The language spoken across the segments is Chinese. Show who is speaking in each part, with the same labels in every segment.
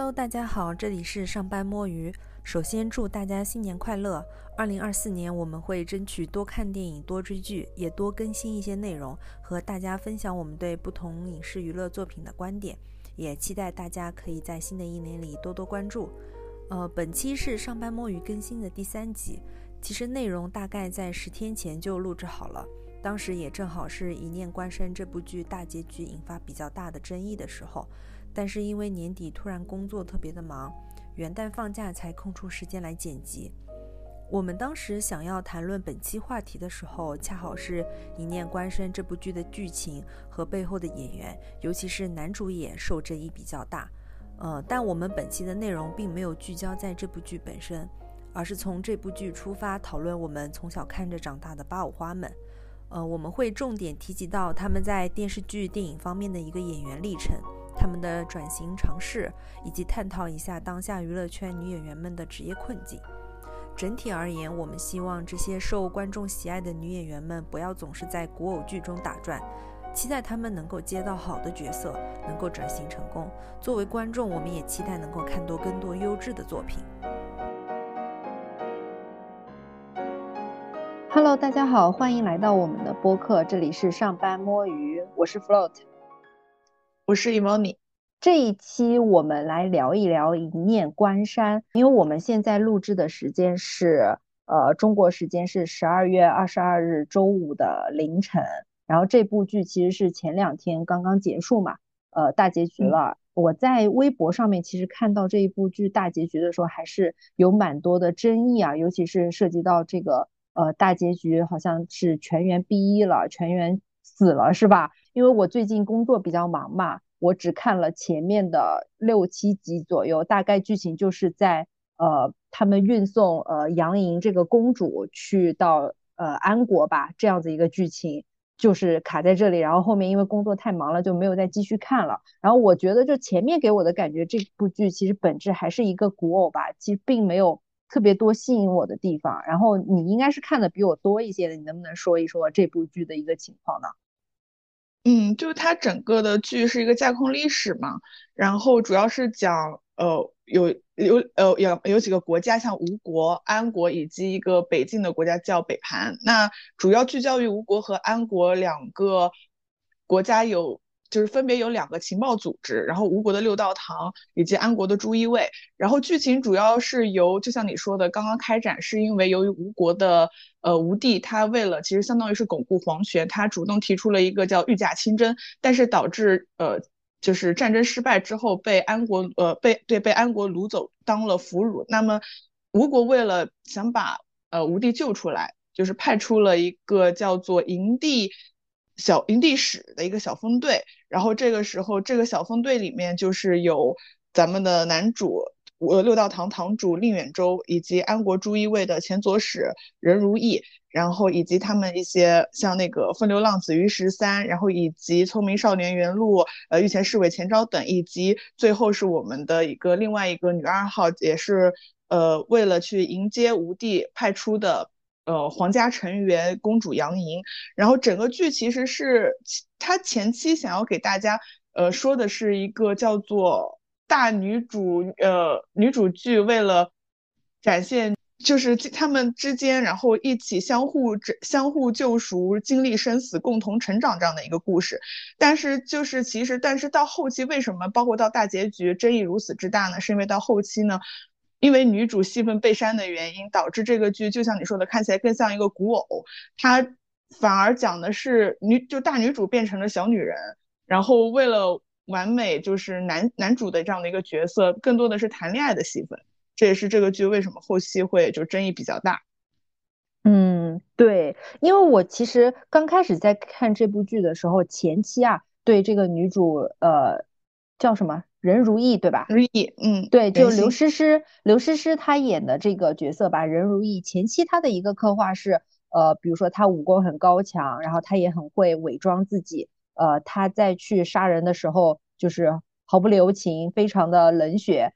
Speaker 1: Hello，大家好，这里是上班摸鱼。首先祝大家新年快乐！二零二四年我们会争取多看电影、多追剧，也多更新一些内容，和大家分享我们对不同影视娱乐作品的观点。也期待大家可以在新的一年里多多关注。呃，本期是上班摸鱼更新的第三集，其实内容大概在十天前就录制好了，当时也正好是一念关山这部剧大结局引发比较大的争议的时候。但是因为年底突然工作特别的忙，元旦放假才空出时间来剪辑。我们当时想要谈论本期话题的时候，恰好是《一念关山》这部剧的剧情和背后的演员，尤其是男主演受争议比较大。呃，但我们本期的内容并没有聚焦在这部剧本身，而是从这部剧出发讨论我们从小看着长大的八五花们。呃，我们会重点提及到他们在电视剧、电影方面的一个演员历程。他们的转型尝试，以及探讨一下当下娱乐圈女演员们的职业困境。整体而言，我们希望这些受观众喜爱的女演员们不要总是在古偶剧中打转，期待她们能够接到好的角色，能够转型成功。作为观众，我们也期待能够看多更多优质的作品。
Speaker 2: Hello，大家好，欢迎来到我们的播客，这里是上班摸鱼，我是 Float。
Speaker 3: 我是 Emony，
Speaker 2: 这一期我们来聊一聊《一念关山》，因为我们现在录制的时间是呃中国时间是十二月二十二日周五的凌晨，然后这部剧其实是前两天刚刚结束嘛，呃大结局了。我在微博上面其实看到这一部剧大结局的时候，还是有蛮多的争议啊，尤其是涉及到这个呃大结局好像是全员毕业了，全员死了是吧？因为我最近工作比较忙嘛，我只看了前面的六七集左右，大概剧情就是在呃他们运送呃杨莹这个公主去到呃安国吧，这样子一个剧情就是卡在这里，然后后面因为工作太忙了就没有再继续看了。然后我觉得就前面给我的感觉，这部剧其实本质还是一个古偶吧，其实并没有特别多吸引我的地方。然后你应该是看的比我多一些的，你能不能说一说这部剧的一个情况呢？
Speaker 3: 嗯，就是它整个的剧是一个架空历史嘛，然后主要是讲呃有有呃有有几个国家，像吴国、安国以及一个北境的国家叫北盘，那主要聚焦于吴国和安国两个国家有。就是分别有两个情报组织，然后吴国的六道堂以及安国的朱一卫，然后剧情主要是由就像你说的刚刚开展，是因为由于吴国的呃吴帝他为了其实相当于是巩固皇权，他主动提出了一个叫御驾亲征，但是导致呃就是战争失败之后被安国呃被对被安国掳走当了俘虏，那么吴国为了想把呃吴帝救出来，就是派出了一个叫做营地。小营地使的一个小分队，然后这个时候，这个小分队里面就是有咱们的男主，呃，六道堂堂主令远州，以及安国朱一卫的前左使任如意，然后以及他们一些像那个风流浪子于十三，然后以及聪明少年袁禄，呃，御前侍卫钱昭等，以及最后是我们的一个另外一个女二号，也是呃为了去迎接吴帝派出的。呃，皇家成员公主杨莹，然后整个剧其实是他前期想要给大家呃说的是一个叫做大女主呃女主剧，为了展现就是他们之间然后一起相互相互救赎，经历生死，共同成长这样的一个故事。但是就是其实但是到后期为什么包括到大结局争议如此之大呢？是因为到后期呢？因为女主戏份被删的原因，导致这个剧就像你说的，看起来更像一个古偶。它反而讲的是女，就大女主变成了小女人，然后为了完美就是男男主的这样的一个角色，更多的是谈恋爱的戏份。这也是这个剧为什么后期会就争议比较大。
Speaker 2: 嗯，对，因为我其实刚开始在看这部剧的时候，前期啊，对这个女主呃叫什么？任如意对吧？
Speaker 3: 如意，嗯，
Speaker 2: 对，就刘诗诗，刘诗诗她演的这个角色吧，任如意前期她的一个刻画是，呃，比如说她武功很高强，然后她也很会伪装自己，呃，她在去杀人的时候就是毫不留情，非常的冷血，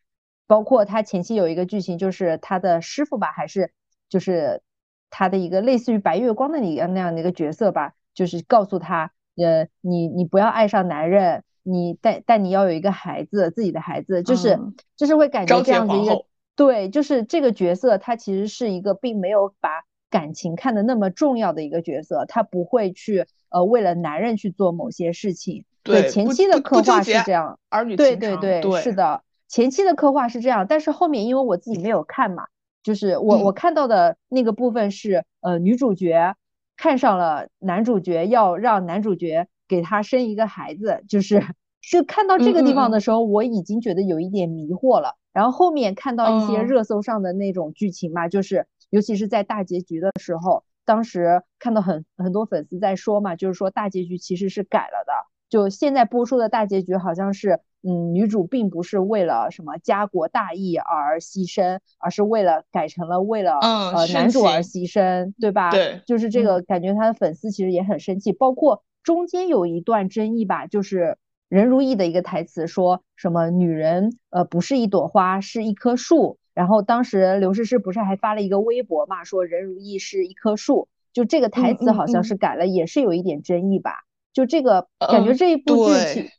Speaker 2: 包括她前期有一个剧情就是她的师傅吧，还是就是她的一个类似于白月光的那个那样的一个角色吧，就是告诉她，呃，你你不要爱上男人。你但但你要有一个孩子，自己的孩子，就是就是会感觉这样子一
Speaker 3: 个
Speaker 2: 对，就是这个角色他其实是一个并没有把感情看得那么重要的一个角色，他不会去呃为了男人去做某些事情。
Speaker 3: 对
Speaker 2: 前期的刻画是这样，
Speaker 3: 儿女
Speaker 2: 对对
Speaker 3: 对，
Speaker 2: 是的，前期的刻画是这样，但是后面因为我自己没有看嘛，就是我我看到的那个部分是呃女主角看上了男主角，要让男主角给他生一个孩子，就是就看到这个地方的时候，我已经觉得有一点迷惑了。然后后面看到一些热搜上的那种剧情嘛，就是尤其是在大结局的时候，当时看到很很多粉丝在说嘛，就是说大结局其实是改了的。就现在播出的大结局好像是，嗯，女主并不是为了什么家国大义而牺牲，而是为了改成了为了呃男主而牺牲，对吧？
Speaker 3: 对，
Speaker 2: 就是这个感觉，他的粉丝其实也很生气。包括中间有一段争议吧，就是任如意的一个台词，说什么女人呃不是一朵花，是一棵树。然后当时刘诗诗不是还发了一个微博嘛，说任如意是一棵树，就这个台词好像是改了，也是有一点争议吧。就这个感觉，这一部剧，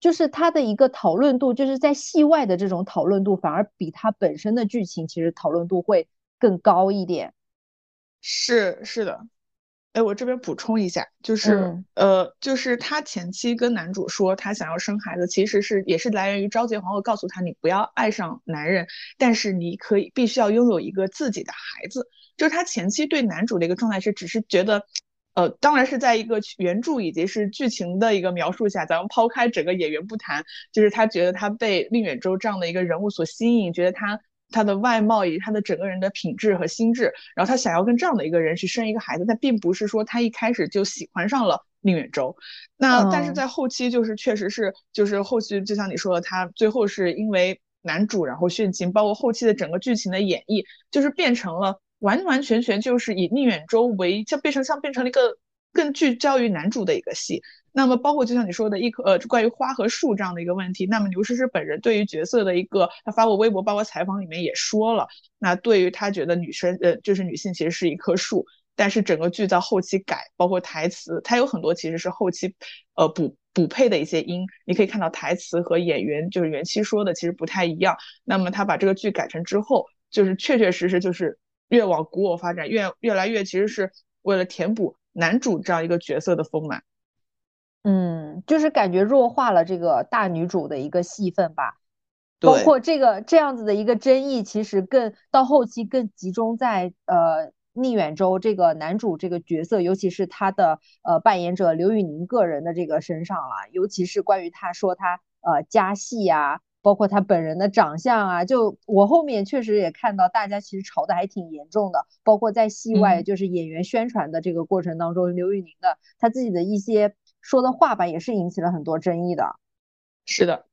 Speaker 2: 就是它的一个讨论度，就是在戏外的这种讨论度，反而比它本身的剧情其实讨论度会更高一点。
Speaker 3: 是是的，哎，我这边补充一下，就是呃，就是他前期跟男主说他想要生孩子，其实是也是来源于昭节皇后告诉他，你不要爱上男人，但是你可以必须要拥有一个自己的孩子。就是他前期对男主的一个状态是，只是觉得。呃，当然是在一个原著以及是剧情的一个描述下，咱们抛开整个演员不谈，就是他觉得他被宁远舟这样的一个人物所吸引，觉得他他的外貌以及他的整个人的品质和心智，然后他想要跟这样的一个人去生一个孩子，但并不是说他一开始就喜欢上了宁远舟。那但是在后期就是确实是就是后期就像你说的，他最后是因为男主然后殉情，包括后期的整个剧情的演绎，就是变成了。完完全全就是以宁远舟为，像变成像变成了一个更聚焦于男主的一个戏。那么包括就像你说的一棵呃关于花和树这样的一个问题，那么刘诗诗本人对于角色的一个，他发过微博，包括采访里面也说了，那对于他觉得女生呃就是女性其实是一棵树，但是整个剧在后期改，包括台词，它有很多其实是后期呃补补配的一些音，你可以看到台词和演员就是原期说的其实不太一样。那么他把这个剧改成之后，就是确确实实就是。越往古偶发展，越越来越其实是为了填补男主这样一个角色的丰满。
Speaker 2: 嗯，就是感觉弱化了这个大女主的一个戏份吧。包括这个这样子的一个争议，其实更到后期更集中在呃宁远舟这个男主这个角色，尤其是他的呃扮演者刘宇宁个人的这个身上了。尤其是关于他说他呃加戏呀。包括他本人的长相啊，就我后面确实也看到大家其实吵得还挺严重的。包括在戏外，就是演员宣传的这个过程当中，刘宇宁的他自己的一些说的话吧，也是引起了很多争议的。
Speaker 3: 是的，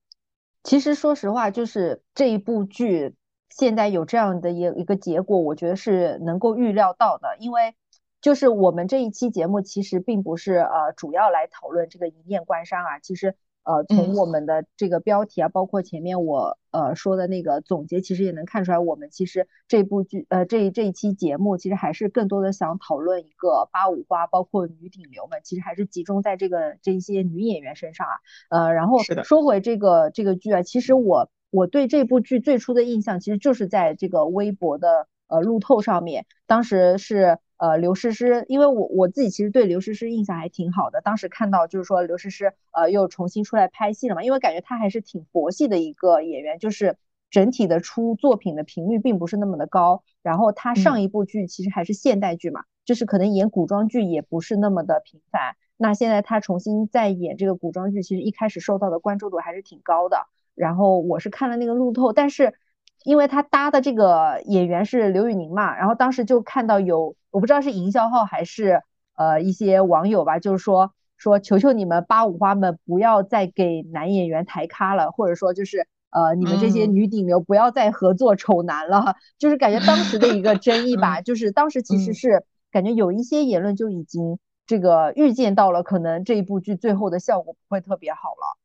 Speaker 2: 其实说实话，就是这一部剧现在有这样的一一个结果，我觉得是能够预料到的。因为就是我们这一期节目其实并不是呃主要来讨论这个一念关山啊，其实。呃，从我们的这个标题啊，包括前面我呃说的那个总结，其实也能看出来，我们其实这部剧呃这这一期节目，其实还是更多的想讨论一个八五花，包括女顶流们，其实还是集中在这个这些女演员身上啊。呃，然后说回这个这个剧啊，其实我我对这部剧最初的印象，其实就是在这个微博的呃路透上面，当时是。呃，刘诗诗，因为我我自己其实对刘诗诗印象还挺好的。当时看到就是说刘诗诗呃又重新出来拍戏了嘛，因为感觉她还是挺佛系的一个演员，就是整体的出作品的频率并不是那么的高。然后她上一部剧其实还是现代剧嘛，就是可能演古装剧也不是那么的频繁。那现在她重新再演这个古装剧，其实一开始受到的关注度还是挺高的。然后我是看了那个路透，但是。因为他搭的这个演员是刘宇宁嘛，然后当时就看到有，我不知道是营销号还是呃一些网友吧，就是说说求求你们八五花们不要再给男演员抬咖了，或者说就是呃你们这些女顶流不要再合作丑男了，就是感觉当时的一个争议吧，就是当时其实是感觉有一些言论就已经这个预见到了，可能这一部剧最后的效果不会特别好了。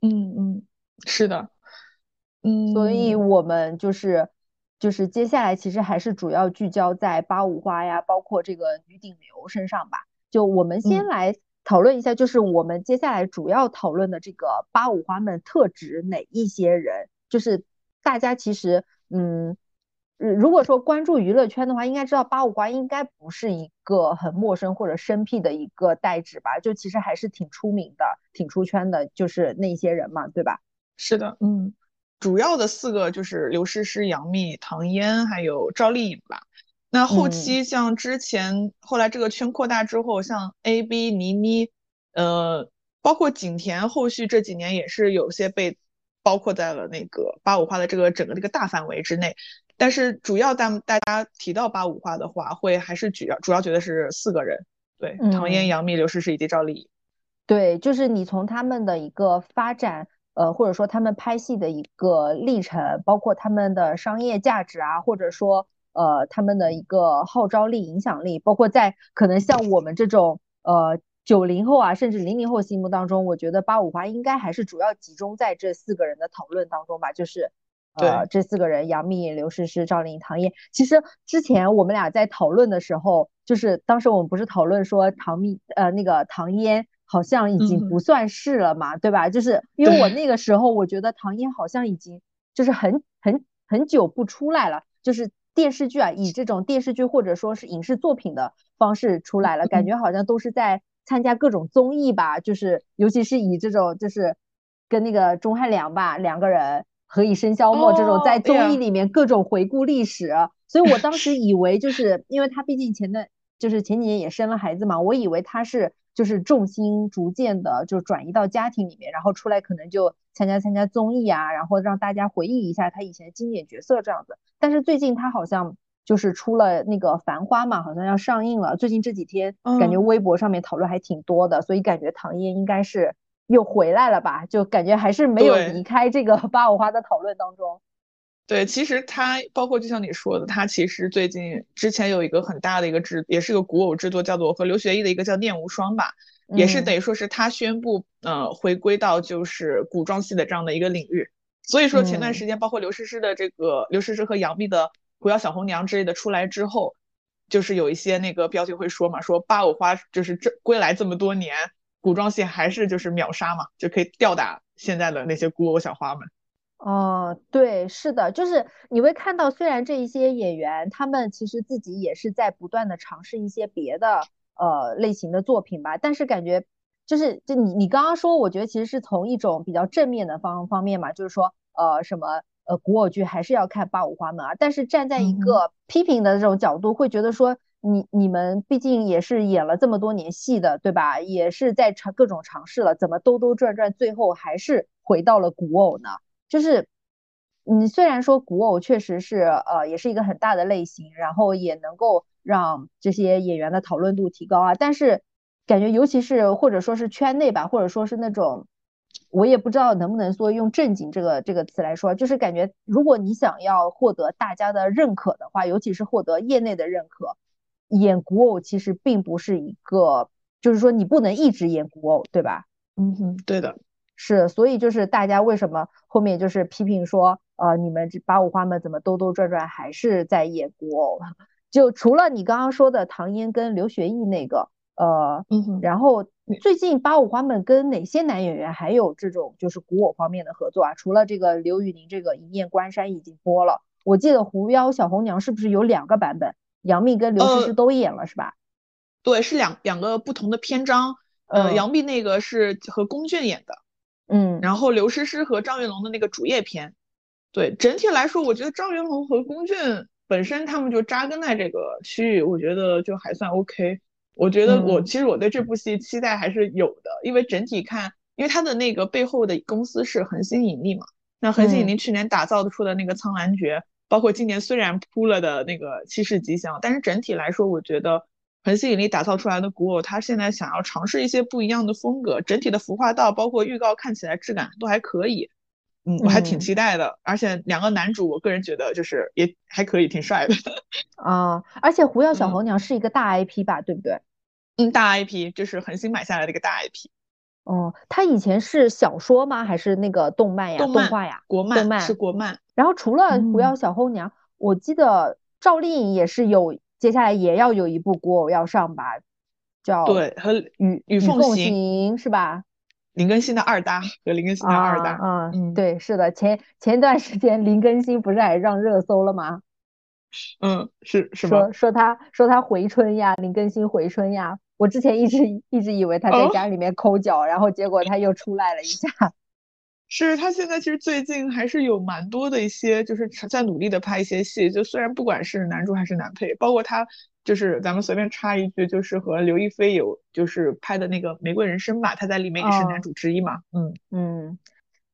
Speaker 3: 嗯嗯，是的。嗯，
Speaker 2: 所以我们就是就是接下来其实还是主要聚焦在八五花呀，包括这个女顶流身上吧。就我们先来讨论一下，就是我们接下来主要讨论的这个八五花们特指哪一些人？就是大家其实，嗯，如果说关注娱乐圈的话，应该知道八五花应该不是一个很陌生或者生僻的一个代指吧？就其实还是挺出名的，挺出圈的，就是那些人嘛，对吧？
Speaker 3: 是的，嗯，主要的四个就是刘诗诗、杨幂、唐嫣还有赵丽颖吧。那后期像之前后来这个圈扩大之后，像 A B 倪妮，呃，包括景甜，后续这几年也是有些被包括在了那个八五花的这个整个这个大范围之内。但是主要大大家提到八五花的话，会还是主要主要觉得是四个人，对，唐嫣、杨幂、刘诗诗以及赵丽颖。
Speaker 2: 对，就是你从他们的一个发展，呃，或者说他们拍戏的一个历程，包括他们的商业价值啊，或者说。呃，他们的一个号召力、影响力，包括在可能像我们这种呃九零后啊，甚至零零后心目当中，我觉得八五花应该还是主要集中在这四个人的讨论当中吧。就是呃这四个人：杨幂、刘诗诗、赵丽颖、唐嫣。其实之前我们俩在讨论的时候，就是当时我们不是讨论说唐幂呃那个唐嫣好像已经不算是了嘛，对吧？就是因为我那个时候我觉得唐嫣好像已经就是很很很久不出来了，就是。电视剧啊，以这种电视剧或者说是影视作品的方式出来了，感觉好像都是在参加各种综艺吧，就是尤其是以这种就是跟那个钟汉良吧两个人何以笙箫默这种在综艺里面各种回顾历史，所以我当时 以为就是因为他毕竟前段就是前几年也生了孩子嘛，我以为他是。就是重心逐渐的就转移到家庭里面，然后出来可能就参加参加综艺啊，然后让大家回忆一下他以前的经典角色这样子。但是最近他好像就是出了那个《繁花》嘛，好像要上映了。最近这几天感觉微博上面讨论还挺多的，所以感觉唐嫣应该是又回来了吧？就感觉还是没有离开这个 八五花的讨论当中。
Speaker 3: 对，其实他包括就像你说的，他其实最近之前有一个很大的一个制，也是个古偶制作，叫做和刘学义的一个叫《念无双》吧，也是等于说是他宣布呃回归到就是古装戏的这样的一个领域。所以说前段时间包括刘诗诗的这个刘诗诗和杨幂的《狐妖小红娘》之类的出来之后，就是有一些那个标题会说嘛，说八五花就是这归来这么多年，古装戏还是就是秒杀嘛，就可以吊打现在的那些古偶小花们。
Speaker 2: 哦，对，是的，就是你会看到，虽然这一些演员他们其实自己也是在不断的尝试一些别的呃类型的作品吧，但是感觉就是就你你刚刚说，我觉得其实是从一种比较正面的方方面嘛，就是说呃什么呃古偶剧还是要看八五花门啊，但是站在一个批评的这种角度，会觉得说你你们毕竟也是演了这么多年戏的，对吧？也是在尝各种尝试了，怎么兜兜转转，最后还是回到了古偶呢？就是，你虽然说古偶确实是呃，也是一个很大的类型，然后也能够让这些演员的讨论度提高啊，但是感觉尤其是或者说是圈内吧，或者说是那种，我也不知道能不能说用正经这个这个词来说，就是感觉如果你想要获得大家的认可的话，尤其是获得业内的认可，演古偶其实并不是一个，就是说你不能一直演古偶，对吧？
Speaker 3: 嗯哼，对的。
Speaker 2: 是，所以就是大家为什么后面就是批评说，呃，你们这八五花们怎么兜兜转转还是在演古偶？就除了你刚刚说的唐嫣跟刘学义那个，呃，然后最近八五花们跟哪些男演员还有这种就是古偶方面的合作啊？除了这个刘宇宁这个《一念关山》已经播了，我记得《狐妖小红娘》是不是有两个版本？杨幂跟刘诗诗都演了是吧？
Speaker 3: 对，是两两个不同的篇章。呃，杨幂那个是和龚俊演的。
Speaker 2: 嗯，
Speaker 3: 然后刘诗诗和张云龙的那个主页篇，对整体来说，我觉得张云龙和龚俊本身他们就扎根在这个区域，我觉得就还算 OK。我觉得我其实我对这部戏期待还是有的，因为整体看，因为他的那个背后的公司是恒星引力嘛，那恒星引力去年打造的出的那个苍兰诀，包括今年虽然铺了的那个七世吉祥，但是整体来说，我觉得。恒星引力打造出来的古偶，他现在想要尝试一些不一样的风格，整体的服化道包括预告看起来质感都还可以，嗯，我还挺期待的。而且两个男主，我个人觉得就是也还可以，挺帅的。
Speaker 2: 啊，而且狐妖小红娘是一个大 IP 吧，对不对？
Speaker 3: 嗯，大 IP 就是恒星买下来的一个大 IP。
Speaker 2: 哦，它以前是小说吗？还是那个动漫呀？动画呀？
Speaker 3: 国
Speaker 2: 漫
Speaker 3: 是国漫。
Speaker 2: 然后除了狐妖小红娘，我记得赵丽颖也是有。接下来也要有一部古偶要上吧，叫
Speaker 3: 对和
Speaker 2: 与
Speaker 3: 与
Speaker 2: 凤
Speaker 3: 凤行
Speaker 2: 行是吧？
Speaker 3: 林更新的二搭和林更新的二搭，
Speaker 2: 啊，
Speaker 3: 嗯
Speaker 2: 对，是的，前前段时间林更新不是还上热搜了吗？
Speaker 3: 嗯，是是吗？
Speaker 2: 说说他说他回春呀，林更新回春呀。我之前一直一直以为他在
Speaker 3: 哦
Speaker 2: 家里面抠脚，然后结果他又出来了一下。
Speaker 3: 是他现在其实最近还是有蛮多的一些，就是在努力的拍一些戏。就虽然不管是男主还是男配，包括他，就是咱们随便插一句，就是和刘亦菲有就是拍的那个《玫瑰人生》吧，他在里面也是
Speaker 2: 哦
Speaker 3: 男主之一嘛。嗯，
Speaker 2: 嗯，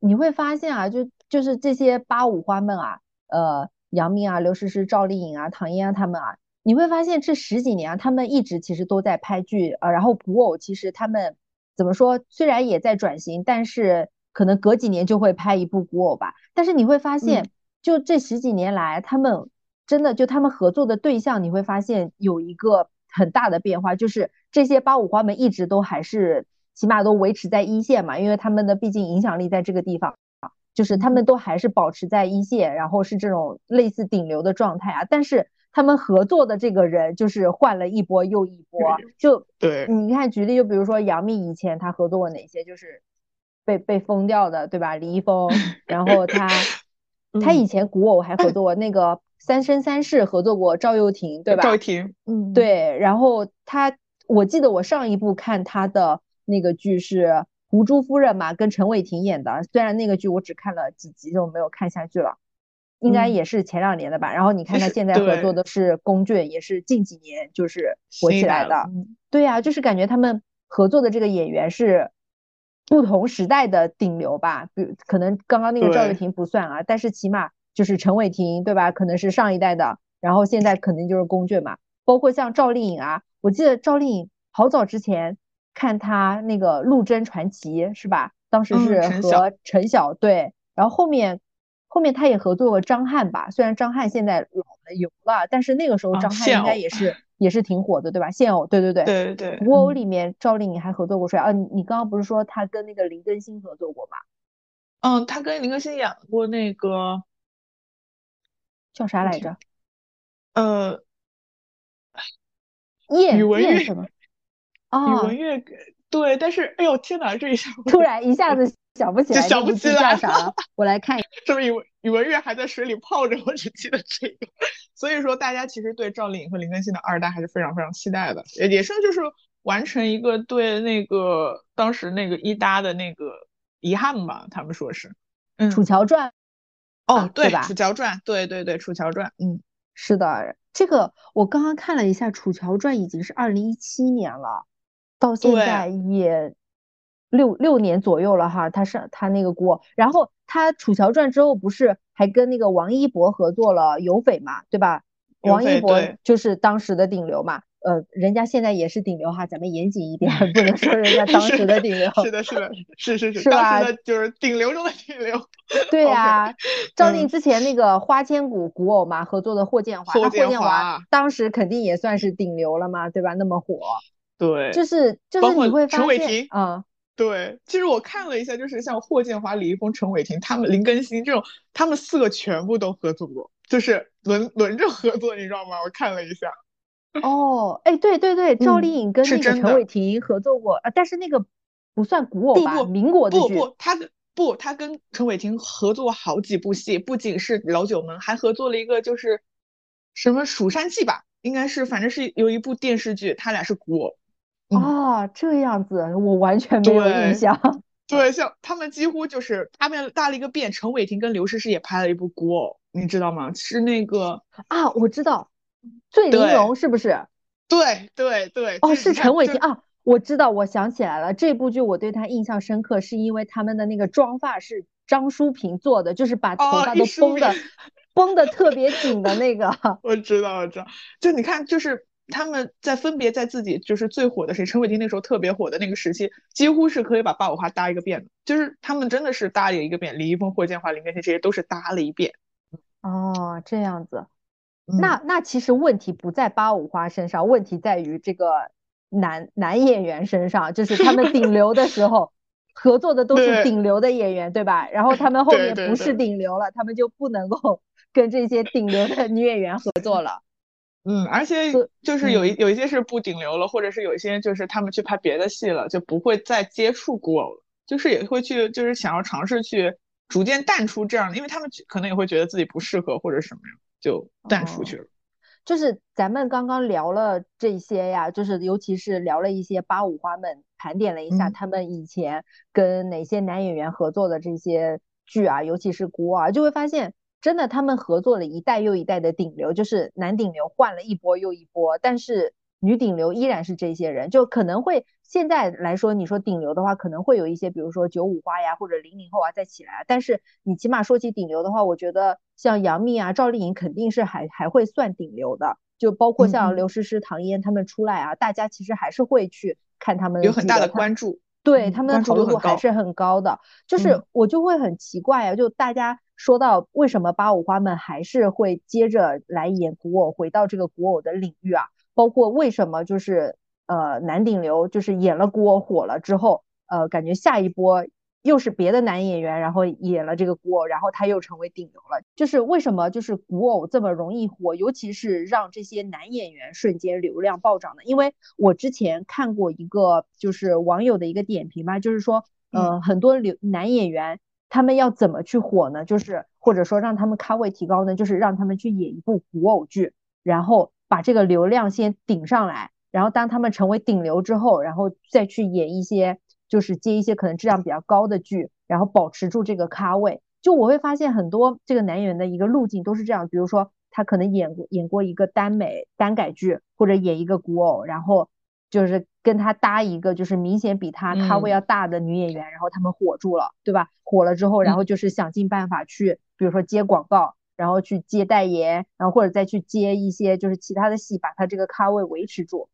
Speaker 2: 你会发现啊，就就是这些八五花们啊，呃，杨幂啊、刘诗诗、赵丽颖啊、唐嫣啊他们啊，你会发现这十几年啊，他们一直其实都在拍剧啊、呃然后古偶其实他们怎么说，虽然也在转型，但是可能隔几年就会拍一部古偶吧。但是你会发现，
Speaker 3: 嗯
Speaker 2: 就这十几年来，他们真的就他们合作的对象，你会发现有一个很大的变化，就是这些八五花们一直都还是起码都维持在一线嘛，因为他们的毕竟影响力在这个地方。啊，就是他们都还是保持在一线，然后是这种类似顶流的状态啊。但是他们合作的这个人就是换了一波又一波，就
Speaker 3: 对，
Speaker 2: 你看，举例就比如说杨幂以前她合作过哪些，就是被被封掉的，对吧？李易峰，然后他 他以
Speaker 3: 嗯
Speaker 2: 前古偶还合作过那个《三生三世》，合作过赵又廷，对吧？
Speaker 3: 赵又廷，嗯，
Speaker 2: 对，然后他，我记得我上一部看他的那个剧是《胡珠夫人》嘛，跟陈伟霆演的。虽然那个剧我只看了几集就没有看下去了，应该
Speaker 3: 嗯
Speaker 2: 也是前两年的吧。然后你看他现在合作的是龚俊，也是近几年就是火起来的。对呀、就是感觉他们合作的这个演员是不同时代的顶流吧，比如可能刚刚那个赵又
Speaker 3: 对
Speaker 2: 廷不算啊，但是起码就是陈伟霆，对吧？可能是上一代的，然后现在肯定就是龚俊嘛，包括像赵丽颖啊，我记得赵丽颖好早之前看她那个《陆贞传奇》是吧？当时
Speaker 3: 嗯
Speaker 2: 是和陈晓对，然后后面后面她也合作过张翰吧，虽然张翰现在老了油了，但是那个时候
Speaker 3: 啊
Speaker 2: 张翰应该也是也是挺火的，对吧？现偶，对对对。
Speaker 3: 对对对，
Speaker 2: 古偶
Speaker 3: 嗯
Speaker 2: 里面赵丽颖还合作过谁啊？你你刚刚不是说她跟那个林更新合作过吗？
Speaker 3: 嗯，她跟林更新演过那个
Speaker 2: 叫啥来着？
Speaker 3: 呃
Speaker 2: 叶
Speaker 3: 宇文玥
Speaker 2: 燕什么？
Speaker 3: 宇
Speaker 2: 啊，
Speaker 3: 文玥，对，但是哎呦天哪，这一下
Speaker 2: 突然一下子想不起来这部剧
Speaker 3: 不起来
Speaker 2: 叫啥了，我来看一下。
Speaker 3: 是不是宇文宇文玥还在水里泡着？我只记得这个，所以说大家其实对赵丽颖和林更新的二代还是非常非常期待的，也也是就是完成一个对那个当时那个一搭的那个遗憾吧，他们说是，嗯，
Speaker 2: 楚乔传
Speaker 3: 哦，
Speaker 2: 对吧
Speaker 3: 楚乔传，对对对，楚乔传，嗯，
Speaker 2: 是的，这个我刚刚看了一下，《楚乔传》已经是二零一七年了，到现在也六六年左右了哈。他是他那个锅，然后他《楚乔传》之后不是还跟那个王一博合作了《有匪》嘛，对吧？王一博就是当时的顶流嘛，呃，人家现在也是顶流哈，咱们严谨一点，不能说人家当时的顶流。
Speaker 3: 是的，是的，是是是，
Speaker 2: 是吧
Speaker 3: 就是顶流中的顶流，
Speaker 2: 对 呀、赵丽之前那个花千骨古偶嘛，合作的霍建华，那霍
Speaker 3: 霍建
Speaker 2: 建华
Speaker 3: 华
Speaker 2: 当时肯定也算是顶流了嘛，对吧？那么火，
Speaker 3: 对，
Speaker 2: 就是就是你会发现啊、
Speaker 3: 对，其实我看了一下，就是像霍建华、李易峰、陈伟霆他们、林更新这种，他们四个全部都合作过，就是轮轮着合作，你知道吗？我看了一下，
Speaker 2: 哦，哎，对对对，赵
Speaker 3: 嗯
Speaker 2: 丽颖跟那个陈伟霆合作过，呃，但是那个不算古偶吧，
Speaker 3: 不不
Speaker 2: 民国的剧，
Speaker 3: 不不，他跟不他跟陈伟霆合作过好几部戏，不仅是老九门，还合作了一个就是什么《蜀山记》吧，应该是反正是有一部电视剧，他俩是古偶。嗯
Speaker 2: 啊，这样子，我完全没有印象。
Speaker 3: 对，像他们几乎就是他们搭了一个遍，陈伟霆跟刘诗诗也拍了一部古偶，你知道吗？是那个，
Speaker 2: 啊，我知道，醉玲珑是不是？
Speaker 3: 对对对，
Speaker 2: 哦，
Speaker 3: 是
Speaker 2: 陈伟霆啊，我知道，我想起来了，这部剧我对他印象深刻，是因为他们的那个妆发是张淑平做的，就是把头
Speaker 3: 哦
Speaker 2: 发都绷的
Speaker 3: 明
Speaker 2: 绷的特别紧的那个。
Speaker 3: 我知道，我知道，就你看，就是他们在分别在自己就是最火的谁，陈伟霆那时候特别火的那个时期，几乎是可以把八五花搭一个遍的，就是他们真的是搭了一个遍，李易峰、霍建华、林更新这些都是搭了一遍。
Speaker 2: 哦，这样子，
Speaker 3: 嗯
Speaker 2: 那那其实问题不在八五花身上，问题在于这个男男演员身上，就是他们顶流的时候合作的都是顶流的演员，对吧？然后他们后面不是顶流了，他们就不能够 跟这些顶流的女演员合作了。
Speaker 3: 嗯，而且就是有一有一些是不顶流了，或者是有一些就是他们去拍别的戏了，就不会再接触古偶了，就是也会去就是想要尝试去逐渐淡出这样的，因为他们可能也会觉得自己不适合或者什么样，就淡出去了。
Speaker 2: 就是咱们刚刚聊了这些呀，就是尤其是聊了一些八五花们，盘点了一下他们以前跟哪些男演员合作的这些剧啊，尤其是古偶，就会发现。真的，他们合作了一代又一代的顶流，就是男顶流换了一波又一波，但是女顶流依然是这些人。就可能会现在来说，你说顶流的话，可能会有一些，比如说九五花呀，或者零零后啊再起来。但是你起码说起顶流的话，我觉得像杨幂啊、赵丽颖肯定是还还会算顶流的。就包括像刘诗诗、唐嫣他们出来啊，大家其实还是会去看他们，
Speaker 3: 有很大的关注，
Speaker 2: 对他们的投入度还是很高的。就是我就会很奇怪啊，就大家。说到为什么八五花们还是会接着来演古偶，回到这个古偶的领域啊？包括为什么就是呃男顶流就是演了古偶火了之后，呃感觉下一波又是别的男演员，然后演了这个古偶，然后他又成为顶流了。就是为什么就是古偶这么容易火，尤其是让这些男演员瞬间流量暴涨呢？因为我之前看过一个就是网友的一个点评嘛，就是说呃很多流男演员。他们要怎么去火呢？就是或者说让他们咖位提高呢？就是让他们去演一部古偶剧，然后把这个流量先顶上来，然后当他们成为顶流之后，然后再去演一些就是接一些可能质量比较高的剧，然后保持住这个咖位。就我会发现很多这个男演员的一个路径都是这样，比如说他可能演过演过一个耽美耽改剧，或者演一个古偶，然后。就是跟他搭一个，就是明显比他咖位要大的女演员，然后他们火住了，对吧？火了之后，然后就是想尽办法去，比如说接广告，然后去接代言，然后或者再去接一些就是其他的戏，把他这个咖位维持住。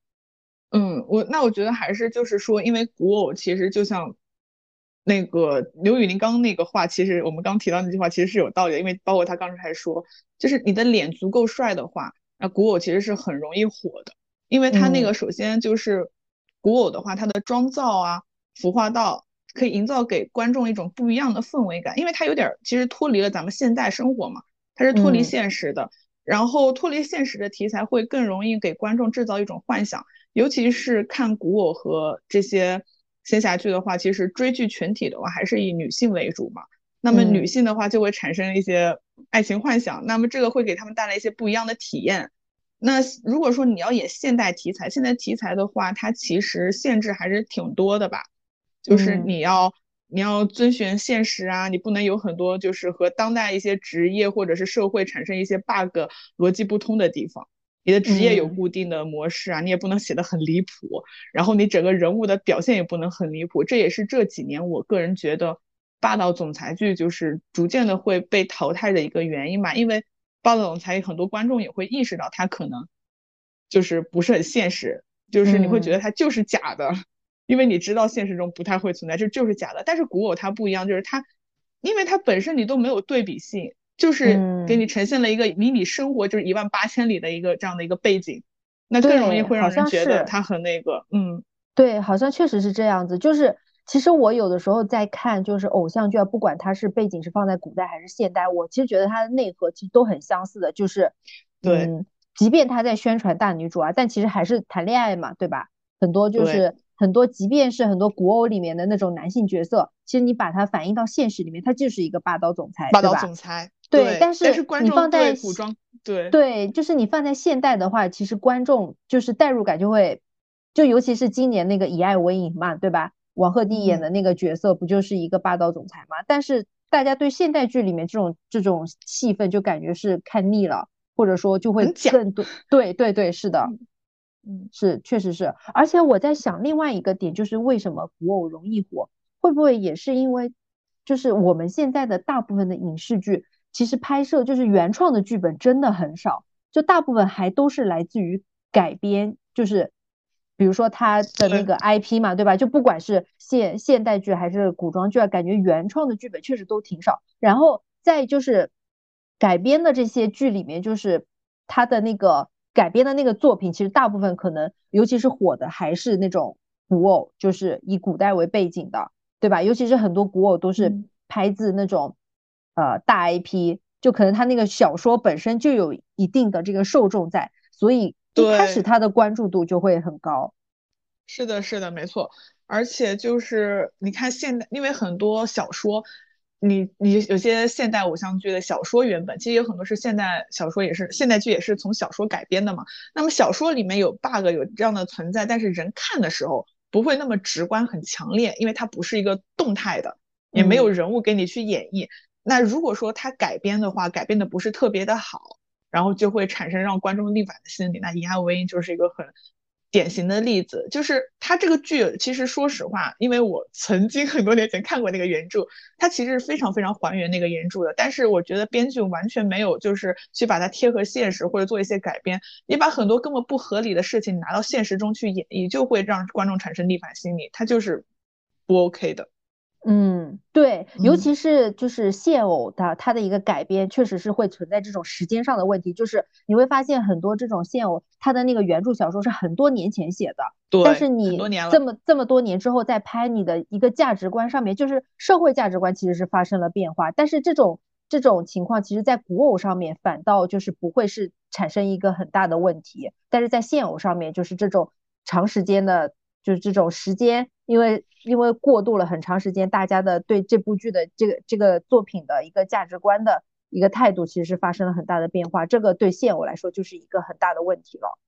Speaker 3: 嗯，我那我觉得还是就是说，因为古偶其实就像那个刘宇宁刚那个话，其实我们刚提到那句话其实是有道理的，因为包括他刚才还说，就是你的脸足够帅的话，那古偶其实是很容易火的。因为他那个首先就是古偶的话，它的妆造啊、服化道可以营造给观众一种不一样的氛围感，因为它有点其实脱离了咱们现代生活嘛，它是脱离现实的。然后脱离现实的题材会更容易给观众制造一种幻想，尤其是看古偶和这些仙侠剧的话，其实追剧群体的话还是以女性为主嘛。那么女性的话就会产生一些爱情幻想，那么这个会给他们带来一些不一样的体验。那如果说你要演现代题材，现代题材的话，它其实限制还是挺多的吧？就是你要你要遵循现实啊，你不能有很多就是和当代一些职业或者是社会产生一些 bug 逻辑不通的地方。你的职业有固定的模式啊，你也不能写的很离谱，然后你整个人物的表现也不能很离谱。这也是这几年我个人觉得霸道总裁剧就是逐渐的会被淘汰的一个原因吧，因为。霸道总裁很多观众也会意识到他可能就是不是很现实，就是你会觉得他就是假的，因为你知道现实中不太会存在，这就是假的。但是古偶它不一样，就是它，因为它本身你都没有对比性，就是给你呈现了一个离你生活就是一万八千里的一个这样的一个背景，那更容易会让人觉得他很那个，嗯，
Speaker 2: 对，好像确实是这样子，就是。其实我有的时候在看，就是偶像剧啊，不管它是背景是放在古代还是现代，我其实觉得它的内核其实都很相似的，就是，
Speaker 3: 对，
Speaker 2: 即便他在宣传大女主啊，但其实还是谈恋爱嘛，对吧？很多就是很多，即便是很多古偶里面的那种男性角色，其实你把它反映到现实里面，他就是一个霸道总裁，
Speaker 3: 霸道总裁，
Speaker 2: 对。
Speaker 3: 但
Speaker 2: 是你放在
Speaker 3: 古装，对
Speaker 2: 对，就是你放在现代的话，其实观众就是代入感就会，就尤其是今年那个以爱为营嘛，对吧？王鹤棣演的那个角色不就是一个霸道总裁吗？但是大家对现代剧里面这种这种戏份就感觉是看腻了，或者说就会更多。对对对，是的，嗯，是确实是。而且我在想另外一个点，就是为什么古偶容易火？会不会也是因为，就是我们现在的大部分的影视剧，其实拍摄就是原创的剧本真的很少，就大部分还都是来自于改编，就是。比如说它的那个 IP 嘛，对吧？就不管是现现代剧还是古装剧啊，感觉原创的剧本确实都挺少。然后再就是改编的这些剧里面，就是它的那个改编的那个作品，其实大部分可能，尤其是火的还是那种古偶，就是以古代为背景的，对吧？尤其是很多古偶都是拍自那种呃大 IP，就可能他那个小说本身就有一定的这个受众在。所以一开始他的关注度就会很高。
Speaker 3: 是的，是的，没错。而且就是你看现代，因为很多小说，你你有些现代偶像剧的小说原本，其实有很多是现代小说，也是现代剧也是从小说改编的嘛。那么小说里面有 bug 有这样的存在，但是人看的时候不会那么直观很强烈，因为它不是一个动态的，也没有人物给你去演绎。那如果说它改编的话，改编的不是特别的好，然后就会产生让观众逆反的心理。那《以爱为营》就是一个很。典型的例子就是它这个剧，其实说实话，因为我曾经很多年前看过那个原著，它其实是非常非常还原那个原著的。但是我觉得编剧完全没有就是去把它贴合现实或者做一些改编，你把很多根本不合理的事情拿到现实中去演绎，就会让观众产生逆反心理，它就是不 OK 的。
Speaker 2: 嗯，对，尤其是就是现偶的，它的一个改编确实是会存在这种时间上的问题。就是你会发现很多这种现偶，它的那个原著小说是很多年前写的，
Speaker 3: 对，
Speaker 2: 但是你这么这么多年之后再拍，你的一个价值观上面，就是社会价值观其实是发生了变化。但是这种这种情况，其实在古偶上面反倒就是不会是产生一个很大的问题，但是在现偶上面，就是这种长时间的。就是这种时间，因为因为过渡了很长时间，大家的对这部剧的这个这个作品的一个价值观的一个态度，其实是发生了很大的变化。这个对现偶来说就是一个很大的问题了。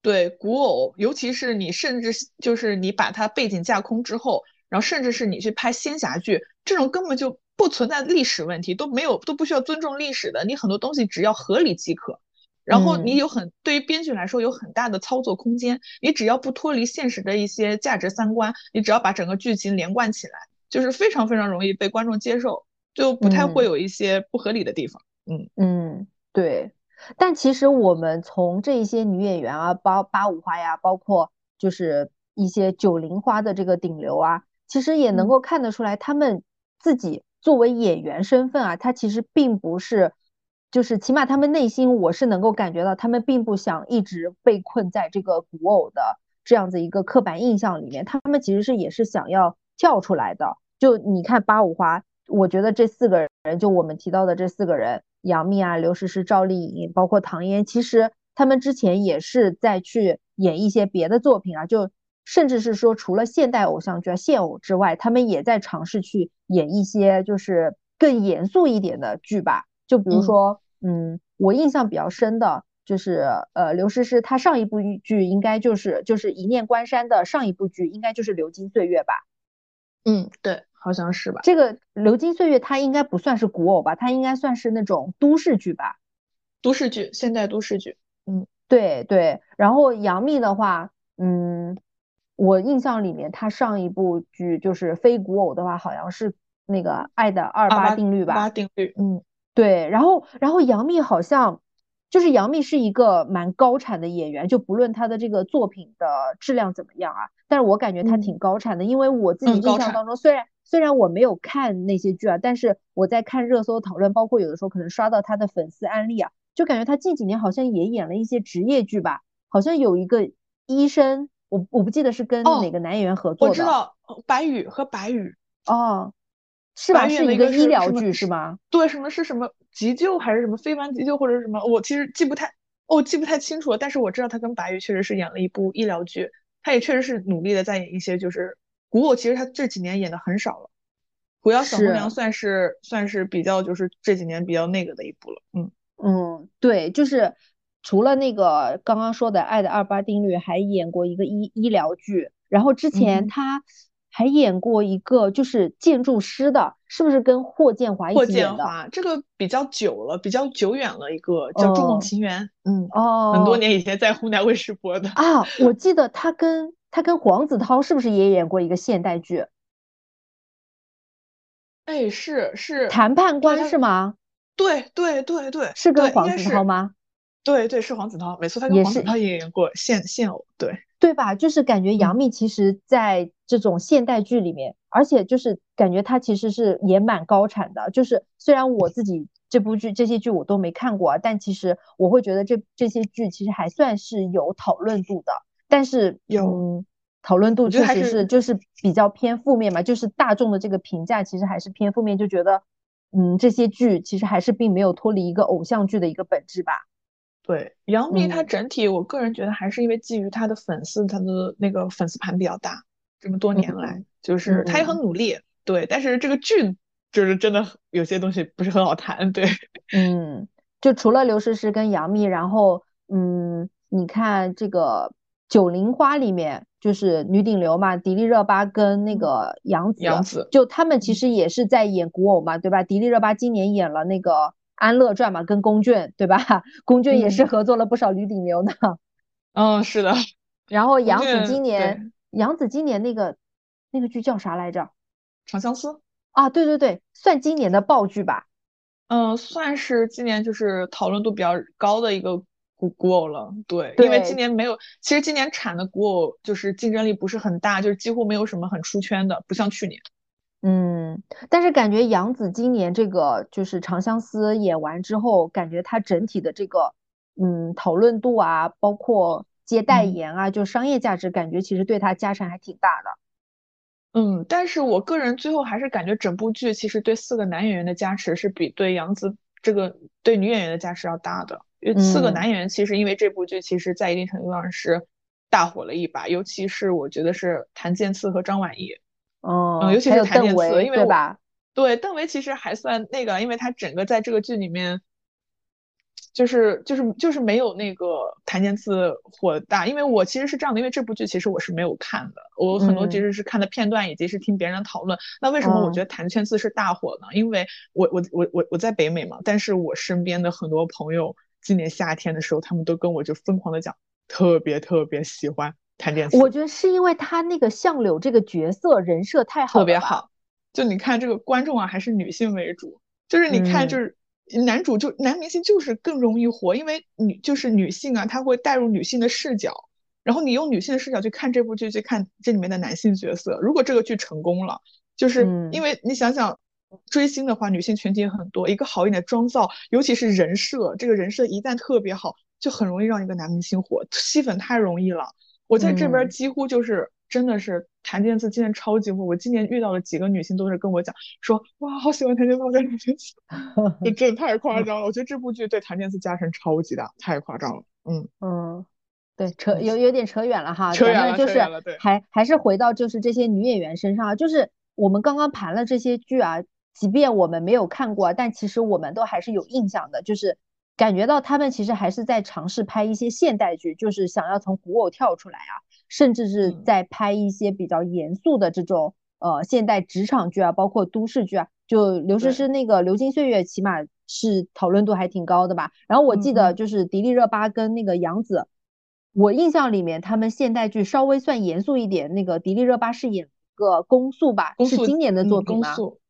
Speaker 3: 对古偶，尤其是你甚至就是你把它背景架空之后，然后甚至是你去拍仙侠剧，这种根本就不存在历史问题，都没有都不需要尊重历史的，你很多东西只要合理即可。然后你有很对于编剧来说有很大的操作空间，你只要不脱离现实的一些价值三观，你只要把整个剧情连贯起来，就是非常非常容易被观众接受，就不太会有一些不合理的地方。
Speaker 2: 嗯嗯，对。但其实我们从这一些女演员啊，八八五花呀，包括就是一些九零花的这个顶流啊，其实也能够看得出来，他们自己作为演员身份啊，他其实并不是。就是起码他们内心，我是能够感觉到，他们并不想一直被困在这个古偶的这样子一个刻板印象里面，他们其实是也是想要跳出来的。就你看八五花，我觉得这四个人，就我们提到的这四个人，杨幂啊、刘诗诗、赵丽颖，包括唐嫣，其实他们之前也是在去演一些别的作品啊，就甚至是说除了现代偶像剧、啊现偶之外，他们也在尝试去演一些就是更严肃一点的剧吧，就比如说。嗯，我印象比较深的就是，呃，刘诗诗她上一部剧应该就是就是《一念关山》的上一部剧，应该就是《流金岁月》吧？
Speaker 3: 嗯，对，好像是吧。
Speaker 2: 这个《流金岁月》它应该不算是古偶吧？它应该算是那种都市剧吧？
Speaker 3: 都市剧，现代都市剧。嗯，
Speaker 2: 对对。然后杨幂的话，嗯，我印象里面她上一部剧就是非古偶的话，好像是那个《爱的二八定律》吧？
Speaker 3: 八定律，嗯。
Speaker 2: 对，然后，然后杨幂好像就是杨幂是一个蛮高产的演员，就不论她的这个作品的质量怎么样啊，但是我感觉她挺高产的，因为我自己印象当中，虽然虽然我没有看那些剧啊，但是我在看热搜讨论，包括有的时候可能刷到她的粉丝案例啊，就感觉她近几年好像也演了一些职业剧吧，好像有一个医生，我我不记得是跟哪个男演员合作
Speaker 3: 的，我知道白宇和白宇
Speaker 2: 哦。是吧？是一个医疗剧是吗？
Speaker 3: 对，什么是什么急救还是什么非凡急救或者什么？我其实记不太，哦，记不太清楚了。但是我知道他跟白宇确实是演了一部医疗剧，他也确实是努力的在演一些就是古偶。其实他这几年演的很少了，《狐妖小红娘》算是算是比较就是这几年比较那个的一部了。
Speaker 2: 嗯嗯，对，就是除了那个刚刚说的《爱的二八定律》，还演过一个医医疗剧，然后之前他。还演过一个就是建筑师的，是不是跟霍建华一起演的？
Speaker 3: 霍建华这个比较久了，比较久远了，一个叫《筑梦情缘》。嗯
Speaker 2: 哦，
Speaker 3: 很多年以前在湖南卫视播的
Speaker 2: 啊。我记得他跟他跟黄子韬是不是也演过一个现代剧？
Speaker 3: 哎，是是
Speaker 2: 谈判官是吗？
Speaker 3: 对对对对，
Speaker 2: 是跟黄子韬吗？
Speaker 3: 对对，是黄子韬，没错，他跟黄子韬也演过现现偶，对。
Speaker 2: 对吧？就是感觉杨幂其实在这种现代剧里面，而且就是感觉她其实是也蛮高产的。就是虽然我自己这部剧这些剧我都没看过，但其实我会觉得这这些剧其实还算是有讨论度的。但是
Speaker 3: 有
Speaker 2: 讨论度确实是就是比较偏负面嘛，就是大众的这个评价其实还是偏负面，就觉得嗯这些剧其实还是并没有脱离一个偶像剧的一个本质吧。
Speaker 3: 对，杨幂她
Speaker 2: 嗯。
Speaker 3: 整体，我个人觉得还是因为基于她的粉丝，她的那个粉丝盘比较大，这么多年来，就是她也很
Speaker 2: 嗯。
Speaker 3: 努力，对，但是这个剧就是真的有些东西不是很好谈，对，
Speaker 2: 嗯，就除了刘诗诗跟杨幂，然后嗯，你看这个《九零花》里面就是女顶流嘛，迪丽热巴跟那个杨紫，
Speaker 3: 杨紫
Speaker 2: 就他们其
Speaker 3: 嗯。
Speaker 2: 实也是在演古偶嘛，对吧？迪丽热巴今年演了那个《安乐传》嘛，跟龚俊，对吧？龚俊也是
Speaker 3: 嗯
Speaker 2: 合作了不少女顶流的。
Speaker 3: 嗯，是的，
Speaker 2: 然后杨紫今年，杨紫今年那个那个剧叫啥来着？
Speaker 3: 长相思，
Speaker 2: 啊，对对对，算今年的爆剧吧。
Speaker 3: 嗯，算是今年就是讨论度比较高的一个古古偶了，对，因为今年没有，其实今年产的古偶就是竞争力不是很大，就是几乎没有什么很出圈的，不像去年。
Speaker 2: 嗯，但是感觉杨紫今年这个就是《长相思》演完之后，感觉她整体的这个嗯讨论度啊，包括接代
Speaker 3: 嗯
Speaker 2: 言啊，就商业价值，感觉其实对她加成还挺大的。
Speaker 3: 嗯，但是我个人最后还是感觉整部剧其实对四个男演员的加持是比对杨紫这个对女演员的加持要大的，因为四个
Speaker 2: 嗯
Speaker 3: 男演员其实因为这部剧其实在一定程度上是大火了一把，尤其是我觉得是谭健次和张晚意。
Speaker 2: 嗯，
Speaker 3: 嗯，尤其是谭健次，因为
Speaker 2: 对吧？
Speaker 3: 对邓为其实还算那个，因为他整个在这个剧里面，就是就是就是没有那个谭健次火大。因为我其实是这样的，因为这部剧其实我是没有看的，我很多其
Speaker 2: 嗯
Speaker 3: 实是看的片段，以及是听别人讨论。那为什么我觉
Speaker 2: 嗯
Speaker 3: 得谭健次是大火呢？因为我我我我我在北美嘛，但是我身边的很多朋友今年夏天的时候，他们都跟我就疯狂的讲，特别特别喜欢谭健次。
Speaker 2: 我觉得是因为他那个相柳这个角色人设太好了。
Speaker 3: 特别好。就你看这个观众啊，还是女性为主，就是你看
Speaker 2: 嗯
Speaker 3: 就是男主就男明星就是更容易火，因为女就是女性啊，她会带入女性的视角，然后你用女性的视角去看这部剧，去看这里面的男性角色。如果这个剧成功了，就是
Speaker 2: 嗯
Speaker 3: 因为你想想。追星的话，女性群体也很多，一个好一点的妆造，尤其是人设，这个人设一旦特别好，就很容易让一个男明星火，吸粉太容易了。我在这边
Speaker 2: 嗯
Speaker 3: 几乎就是真的是檀健次今年超级火，我今年遇到了几个女性都是跟我讲说，哇，好喜欢檀健次，好喜欢谭健次，这真的太夸张了。我觉得这部剧对檀健次加成超级大，太夸张了。嗯，
Speaker 2: 嗯，对，扯
Speaker 3: 嗯
Speaker 2: 有有点扯远了哈，
Speaker 3: 扯远了
Speaker 2: 咱们就是还还是回到就是这些女演员身上啊，就是我们刚刚盘了这些剧啊，即便我们没有看过，但其实我们都还是有印象的，就是感觉到他们其实还是在尝试拍一些现代剧，就是想要从古偶跳出来啊，甚至是
Speaker 3: 嗯。
Speaker 2: 在拍一些比较严肃的这种呃现代职场剧啊，包括都市剧啊，就刘诗诗那个《流金岁月》起码是讨论度还挺高的吧。然后我记得就是迪丽热巴跟那个杨紫，我印象里面他们现代剧稍微算严肃一点，那个迪丽热巴是演个公诉吧，是今年的
Speaker 3: 嗯
Speaker 2: 作品吗？
Speaker 3: 公诉。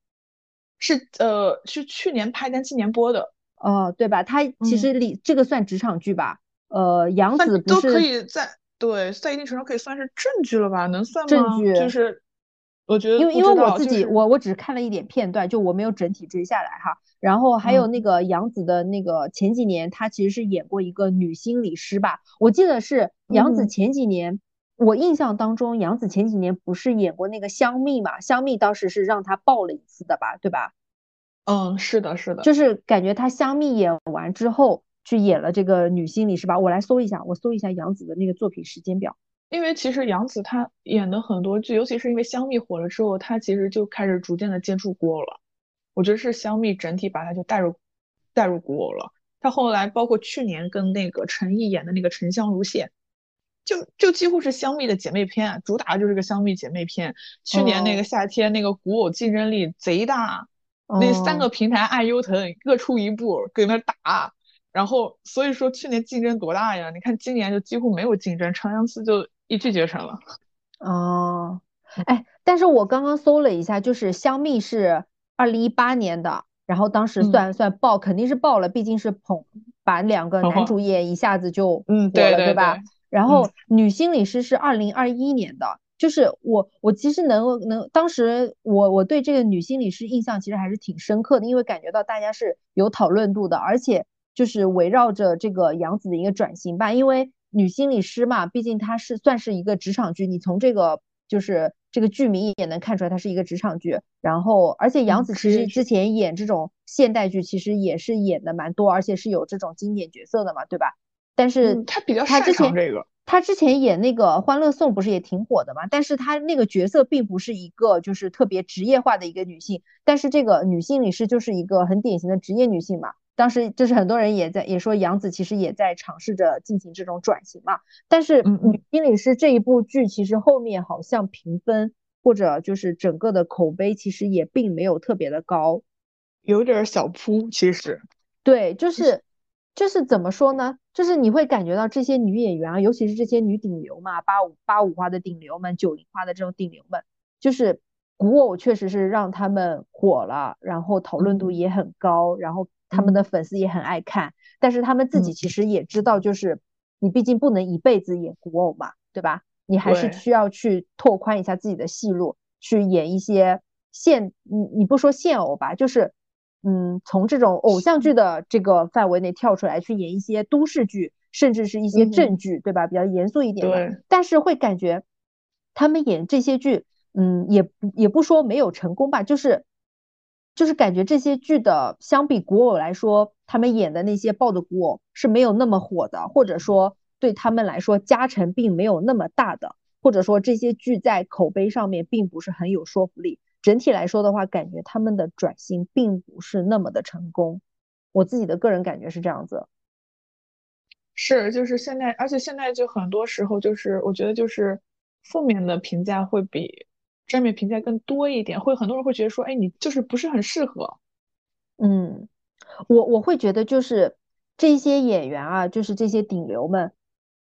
Speaker 3: 是呃是去年拍但今年播的，
Speaker 2: 哦，对吧？他其
Speaker 3: 嗯
Speaker 2: 实里这个算职场剧吧？呃，杨
Speaker 3: 算
Speaker 2: 紫不
Speaker 3: 都可以在对在一定程度上可以算是正剧了吧？能算吗？
Speaker 2: 正剧
Speaker 3: 就是我觉得
Speaker 2: 因为因为我自己
Speaker 3: 就是
Speaker 2: 我我只看了一点片段，就我没有整体追下来哈。然后还有那
Speaker 3: 嗯
Speaker 2: 个杨紫的那个前几年，她其实是演过一个女心理师吧？我记得是杨紫
Speaker 3: 嗯
Speaker 2: 前几年，我印象当中杨紫前几年不是演过那个香蜜嘛？香蜜当时是让她爆了一次的吧？对吧？
Speaker 3: 嗯是的是的，
Speaker 2: 就是感觉她香蜜演完之后去演了这个女心理是吧？我来搜一下，我搜一下杨紫的那个作品时间表。
Speaker 3: 因为其实杨紫她演的很多剧，尤其是因为香蜜火了之后，她其实就开始逐渐的接触古偶了。我觉得是香蜜整体把她就带入带入古偶了。她后来包括去年跟那个陈毅演的那个《沉香如屑》，就就几乎是香蜜的姐妹篇啊，主打的就是个香蜜姐妹篇。去年那
Speaker 2: 哦
Speaker 3: 个夏天那个古偶竞争力贼大，那三
Speaker 2: 哦
Speaker 3: 个平台爱优腾各出一部跟那打。然后所以说去年竞争多大呀？你看今年就几乎没有竞争，长相思就一骑绝尘了。
Speaker 2: 哦，哎，但是我刚刚搜了一下，就是香蜜是二零一八年的，然后当时
Speaker 3: 嗯
Speaker 2: 算算爆，肯定是爆了，毕竟是捧把两个男主演一下子就
Speaker 3: 嗯，
Speaker 2: 火了，
Speaker 3: 对对
Speaker 2: 吧？
Speaker 3: 对，
Speaker 2: 然后女心理师是二零二一年的，就是我我其实能能当时我我对这个女心理师印象其实还是挺深刻的，因为感觉到大家是有讨论度的，而且就是围绕着这个杨紫的一个转型吧，因为女心理师嘛，毕竟她是算是一个职场剧，你从这个就是这个剧名也能看出来它是一个职场剧，然后而且杨
Speaker 3: 嗯
Speaker 2: 紫其实之前演这种现代剧其实也是演的蛮多，而且是有这种经典角色的嘛，对吧？但是
Speaker 3: 他比较
Speaker 2: 他之前
Speaker 3: 这个，
Speaker 2: 他之前演那个《欢乐颂》不是也挺火的嘛？但是他那个角色并不是一个就是特别职业化的一个女性，但是这个女性律师就是一个很典型的职业女性嘛。当时就是很多人也在也说杨紫其实也在尝试着进行这种转型嘛。但是女心理师这一部剧其实后面好像评分或者就是整个的口碑其实也并没有特别的高，
Speaker 3: 有点小扑其实。
Speaker 2: 对，就是。就是怎么说呢？就是你会感觉到这些女演员啊，尤其是这些女顶流嘛，八五八五花的顶流们，九零花的这种顶流们，就是古偶确实是让他们火了，然后讨论度也很高，然后他们的粉丝也很爱看。但是他们自己其实也知道，就是你毕竟不能一辈子演古偶嘛，对吧？你还是需要去拓宽一下自己的戏路，去演一些现你你不说现偶吧，就是。嗯，从这种偶像剧的这个范围内跳出来去演一些都市剧，甚至是一些正剧，对吧？比较严肃一点的。但是会感觉他们演这些剧，嗯，也也不说没有成功吧，就是就是感觉这些剧的相比古偶来说，他们演的那些爆的古偶是没有那么火的，或者说对他们来说加成并没有那么大的，或者说这些剧在口碑上面并不是很有说服力。整体来说的话，感觉他们的转型并不是那么的成功，我自己的个人感觉是这样子。
Speaker 3: 是，就是现在，而且现在就很多时候，就是我觉得就是负面的评价会比正面评价更多一点，会很多人会觉得说，哎，你就是不是很适合。
Speaker 2: 嗯，我我会觉得就是这些演员啊，就是这些顶流们，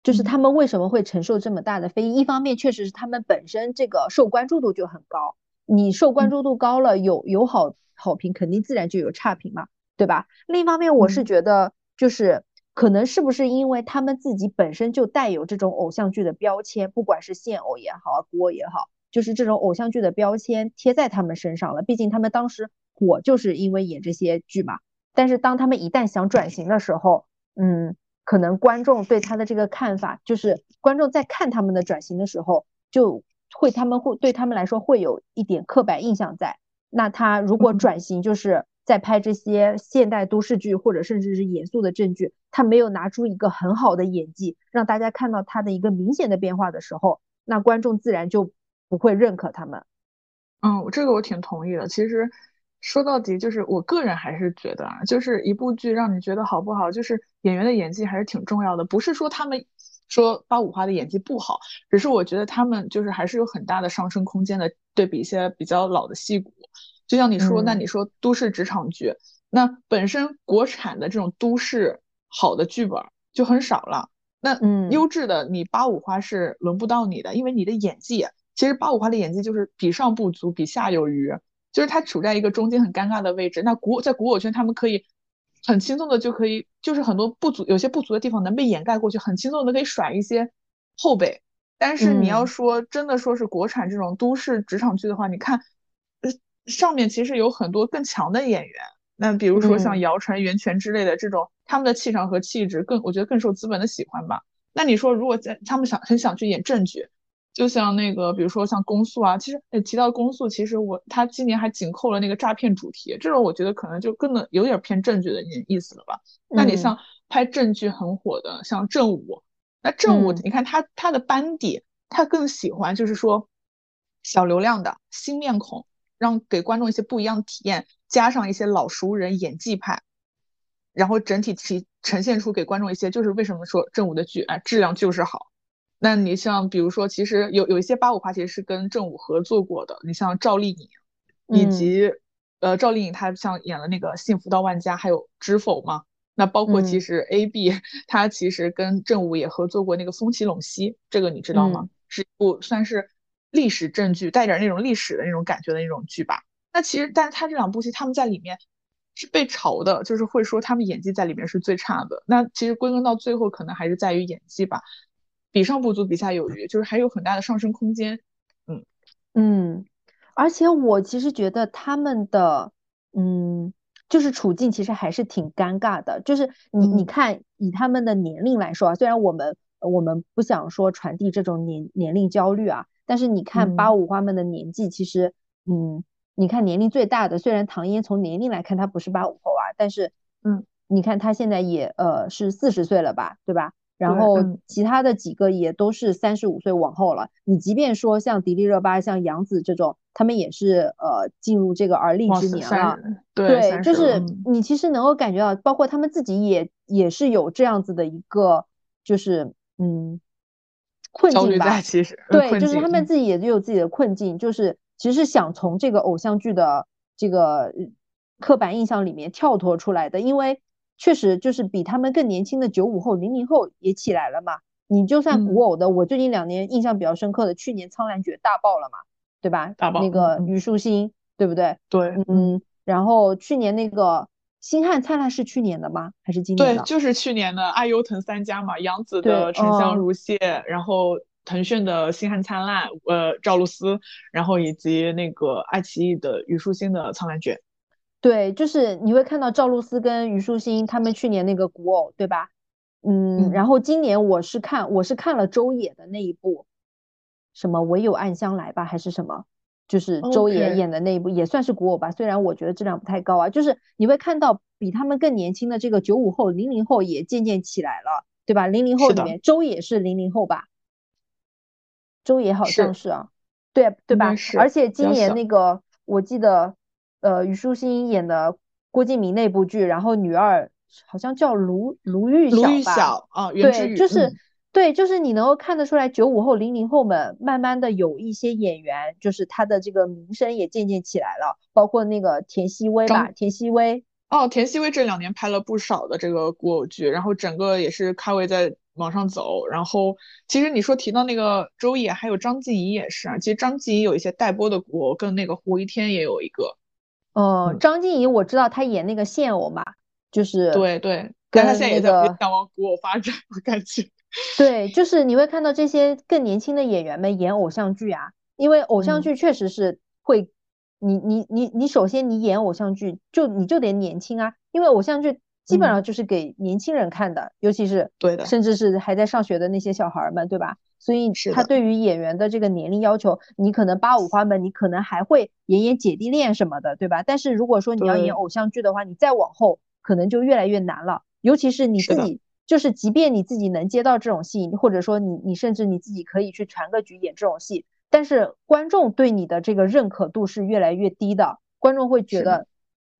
Speaker 2: 就是他们为什么会承受这么大的非议？一方面确实是他们本身这个受关注度就很高。你受关注度高了，有有好好评，肯定自然就有差评嘛，对吧？另一方面，我是觉得，就是可能是不是因为他们自己本身就带有这种偶像剧的标签，不管是现偶也好，古偶也好，就是这种偶像剧的标签贴在他们身上了。毕竟他们当时火就是因为演这些剧嘛。但是当他们一旦想转型的时候，嗯，可能观众对他的这个看法，就是观众在看他们的转型的时候就。会，他们会对他们来说会有一点刻板印象在。那他如果转型，就是在拍这些现代都市剧或者甚至是严肃的正剧，他没有拿出一个很好的演技，让大家看到他的一个明显的变化的时候，那观众自然就不会认可他们。
Speaker 3: 嗯，这个我挺同意的。其实说到底，就是我个人还是觉得啊，就是一部剧让你觉得好不好，就是演员的演技还是挺重要的，不是说他们。说八五花的演技不好，只是我觉得他们就是还是有很大的上升空间的。对比一些比较老的戏骨，就像你说，那你说都市职场剧，那本身国产的这种都市好的剧本就很少了。那优质的你八五花是轮不到你的，因为你的演技，其实八五花的演技就是比上不足，比下有余，就是他处在一个中间很尴尬的位置。那古在古偶圈，他们可以。很轻松的就可以，就是很多不足，有些不足的地方能被掩盖过去，很轻松的可以甩一些后辈。但是你要说真的说是国产这种都市职场剧的话，你看，呃，上面其实有很多更强的演员，那比如说像姚晨、袁泉之类的这种，他们的气场和气质更，我觉得更受资本的喜欢吧。那你说如果在他们想很想去演正剧？就像那个，比如说像公诉啊，其实提到公诉，其实我他今年还紧扣了那个诈骗主题，这种我觉得可能就更能有点偏正剧的意意思了吧。那你像拍正剧很火的，像正午，那正午你看他他的班底，他更喜欢就是说小流量的新面孔，让给观众一些不一样的体验，加上一些老熟人演技派，然后整体提呈现出给观众一些就是为什么说正午的剧哎质量就是好。那你像比如说，其实有有一些八五花其实是跟正午合作过的，你像赵丽颖，以及呃赵丽颖她像演了那个《幸福到万家》，还有《知否》嘛。那包括其实 A B 他其实跟正午也合作过那个《风起陇西》，这个你知道吗？是一部算是历史正剧，带点那种历史的那种感觉的那种剧吧。那其实，但是他这两部戏他们在里面是被嘲的，就是会说他们演技在里面是最差的。那其实归根到最后，可能还是在于演技吧。比上不足，比下有余，就是还有很大的上升空间。
Speaker 2: 嗯嗯，而且我其实觉得他们的嗯，就是处境其实还是挺尴尬的。就是你你看，以他们的年龄来说啊，虽然我们我们不想说传递这种年年龄焦虑啊，但是你看八五花们的年纪，其实嗯，你看年龄最大的，虽然唐嫣从年龄来看她不是八五后啊，但是
Speaker 3: 嗯，
Speaker 2: 你看她现在也呃是四十岁了吧，对吧？然后其他的几个也都是三十五岁往后了。你即便说像迪丽热巴、像杨紫这种，他们也是呃进入这个而立之年了。
Speaker 3: 对，
Speaker 2: 就是你其实能够感觉到，包括他们自己也也是有这样子的一个，就是嗯困境吧。
Speaker 3: 其实
Speaker 2: 对，就是他们自己也有自己的困境，就是其实想从这个偶像剧的这个刻板印象里面跳脱出来的，因为。确实就是比他们更年轻的九五后、零零后也起来了嘛。你就算古偶的，我最近两年印象比较深刻的，去年《苍兰诀》大爆了嘛，对吧？
Speaker 3: 大爆。
Speaker 2: 那个虞书欣，对不对？
Speaker 3: 对，
Speaker 2: 嗯。然后去年那个《星汉灿烂》是去年的吗？还是今年
Speaker 3: 的？对，就是去年的爱优腾三家嘛，杨紫的《沉香如屑》，然后腾讯的《星汉灿烂》，呃，赵露思，然后以及那个爱奇艺的虞书欣的《苍兰诀》。
Speaker 2: 对，就是你会看到赵露思跟虞书欣他们去年那个古偶，对吧？嗯，然后今年我是看我是看了周也的那一部，什么唯有暗香来吧，还是什么？就是周也演的那一部，也算是古偶吧。虽然我觉得质量不太高啊，就是你会看到比他们更年轻的这个九五后、零零后也渐渐起来了，对吧？零零后里面周也是零零后吧？周也好像是啊，对对吧？而且今年那个我记得。呃，虞书欣演的郭敬明那部剧，然后女二好像叫卢卢玉
Speaker 3: 晓吧？卢玉晓啊，
Speaker 2: 对，就是对，就是你能够看得出来，九五后、零零后们慢慢的有一些演员，就是他的这个名声也渐渐起来了，包括那个田曦薇吧，田曦薇
Speaker 3: 哦，田曦薇这两年拍了不少的这个古偶剧，然后整个也是咖位在往上走。然后其实你说提到那个周也，还有张婧仪也是啊，其实张婧仪有一些待播的古偶，跟那个胡一天也有一个。
Speaker 2: 哦，张婧仪我知道她演那个现偶嘛，就是
Speaker 3: 对对，跟她现在也在想往古偶发展，我感觉。
Speaker 2: 对，就是你会看到这些更年轻的演员们演偶像剧啊，因为偶像剧确实是会，你你你你首先你演偶像剧就你就得年轻啊，因为偶像剧基本上就是给年轻人看的，尤其是
Speaker 3: 对的，
Speaker 2: 甚至是还在上学的那些小孩们，对吧？所以他对于演员的这个年龄要求，你可能八五花们，你可能还会演演姐弟恋什么的，对吧？但是如果说你要演偶像剧的话，你再往后可能就越来越难了。尤其是你自己，就是即便你自己能接到这种戏，或者说你你甚至你自己可以去传个局演这种戏，但是观众对你的这个认可度是越来越低的。观众会觉得，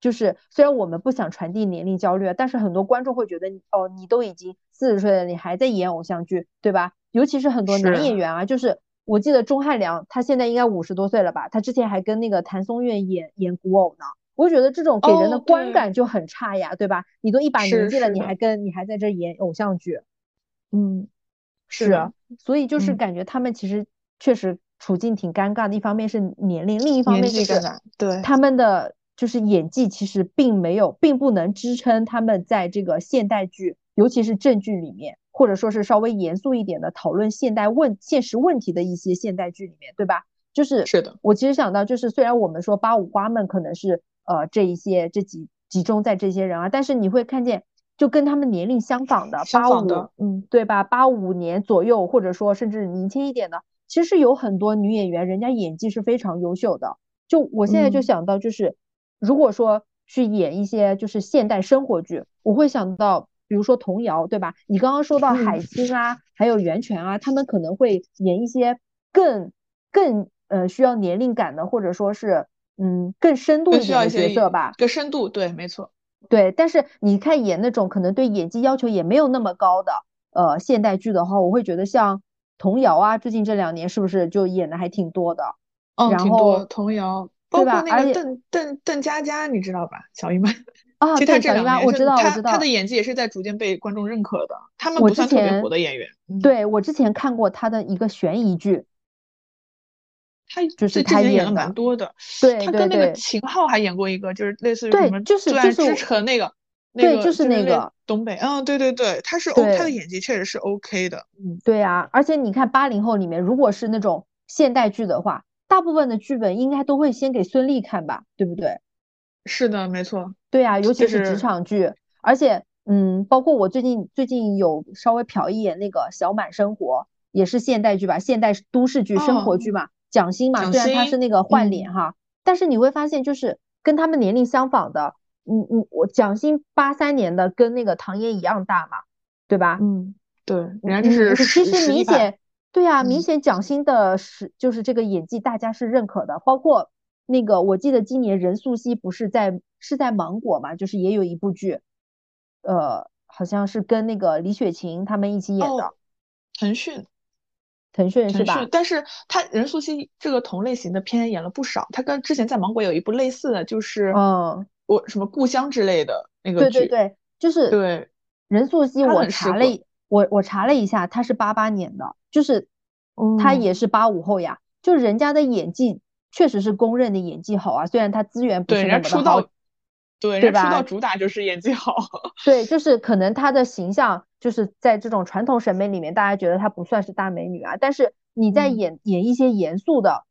Speaker 2: 就是虽然我们不想传递年龄焦虑，但是很多观众会觉得，哦，你都已经四十岁了，你还在演偶像剧，对吧？尤其是很多男演员啊，就是我记得钟汉良，他现在应该五十多岁了吧？他之前还跟那个谭松韵演演古偶呢。我觉得这种给人的观感就很差呀，对吧？你都一把年纪了，你还跟你还在这演偶像剧，嗯，是，所以就是感觉他们其实确实处境挺尴尬的。一方面是年龄，另一方面就是
Speaker 3: 对
Speaker 2: 他们的就是演技其实并没有，并不能支撑他们在这个现代剧，尤其是正剧里面。或者说是稍微严肃一点的讨论现代问现实问题的一些现代剧里面，对吧？就是
Speaker 3: 是的，
Speaker 2: 我其实想到，就是虽然我们说八五花们可能是呃这一些这几集中在这些人啊，但是你会看见，就跟他们年龄相仿的八五，嗯，对吧？八五年左右，或者说甚至年轻一点的，其实有很多女演员，人家演技是非常优秀的。就我现在就想到，就是如果说去演一些就是现代生活剧，我会想到。比如说童谣，对吧？你刚刚说到海清啊，还有袁泉啊，他们可能会演一些更更呃需要年龄感的，或者说是嗯更深度一点的角色吧。
Speaker 3: 更深度，对，没错。
Speaker 2: 对，但是你看演那种可能对演技要求也没有那么高的呃现代剧的话，我会觉得像童谣啊，最近这两年是不是就演的还挺多的？
Speaker 3: 嗯，挺多童谣，包括那个邓邓邓家佳，你知道吧？小姨们。
Speaker 2: 啊，
Speaker 3: 其实他这两年，
Speaker 2: 我知道，
Speaker 3: 我
Speaker 2: 知道，
Speaker 3: 他的演技也是在逐渐被观众认可的。他们不算特别火的演员。
Speaker 2: 对我之前看过他的一个悬疑剧，
Speaker 3: 他
Speaker 2: 就是他
Speaker 3: 演了蛮多的。
Speaker 2: 对，
Speaker 3: 他跟那个秦昊还演过一个，就是类似于什么《
Speaker 2: 就是就是
Speaker 3: 之城》那个，
Speaker 2: 对，就是那个
Speaker 3: 东北。嗯，对对对，他是 O，他的演技确实是 OK 的。
Speaker 2: 嗯，对啊，而且你看八零后里面，如果是那种现代剧的话，大部分的剧本应该都会先给孙俪看吧，对不对？
Speaker 3: 是的，没错。
Speaker 2: 对啊，尤其是职场剧，而且，嗯，包括我最近最近有稍微瞟一眼那个《小满生活》，也是现代剧吧，现代都市剧、生活剧嘛，蒋欣嘛，虽然她是那个换脸哈，但是你会发现，就是跟他们年龄相仿的，嗯嗯我蒋欣八三年的，跟那个唐嫣一样大嘛，对吧？
Speaker 3: 嗯，对，人家这是
Speaker 2: 其实明显，对啊，
Speaker 3: 嗯
Speaker 2: 明显蒋欣的是就是这个演技大家是认可的，包括那个我记得今年任素汐不是在是在芒果嘛，就是也有一部剧，呃，好像是跟那个李雪琴他们一起演的，
Speaker 3: 哦，腾讯。
Speaker 2: 腾讯是吧？
Speaker 3: 但是他任素汐这个同类型的片演了不少，他跟之前在芒果有一部类似的，就是
Speaker 2: 嗯，
Speaker 3: 我什么故乡之类的那个剧，
Speaker 2: 对对对，就是
Speaker 3: 对
Speaker 2: 任素汐，我查了一我我查了一下，她是八八年的，就是她
Speaker 3: 哦
Speaker 2: 也是八五后呀，就人家的演技确实是公认的演技好啊，虽然她资源不
Speaker 3: 对，
Speaker 2: 是那么的好
Speaker 3: 道，对，
Speaker 2: 对
Speaker 3: 吧出道
Speaker 2: 吧
Speaker 3: 主打就是演技好，
Speaker 2: 对，就是可能她的形象就是在这种传统审美里面，大家觉得她不算是大美女啊，但是你在
Speaker 3: 嗯。
Speaker 2: 演演一些严肃的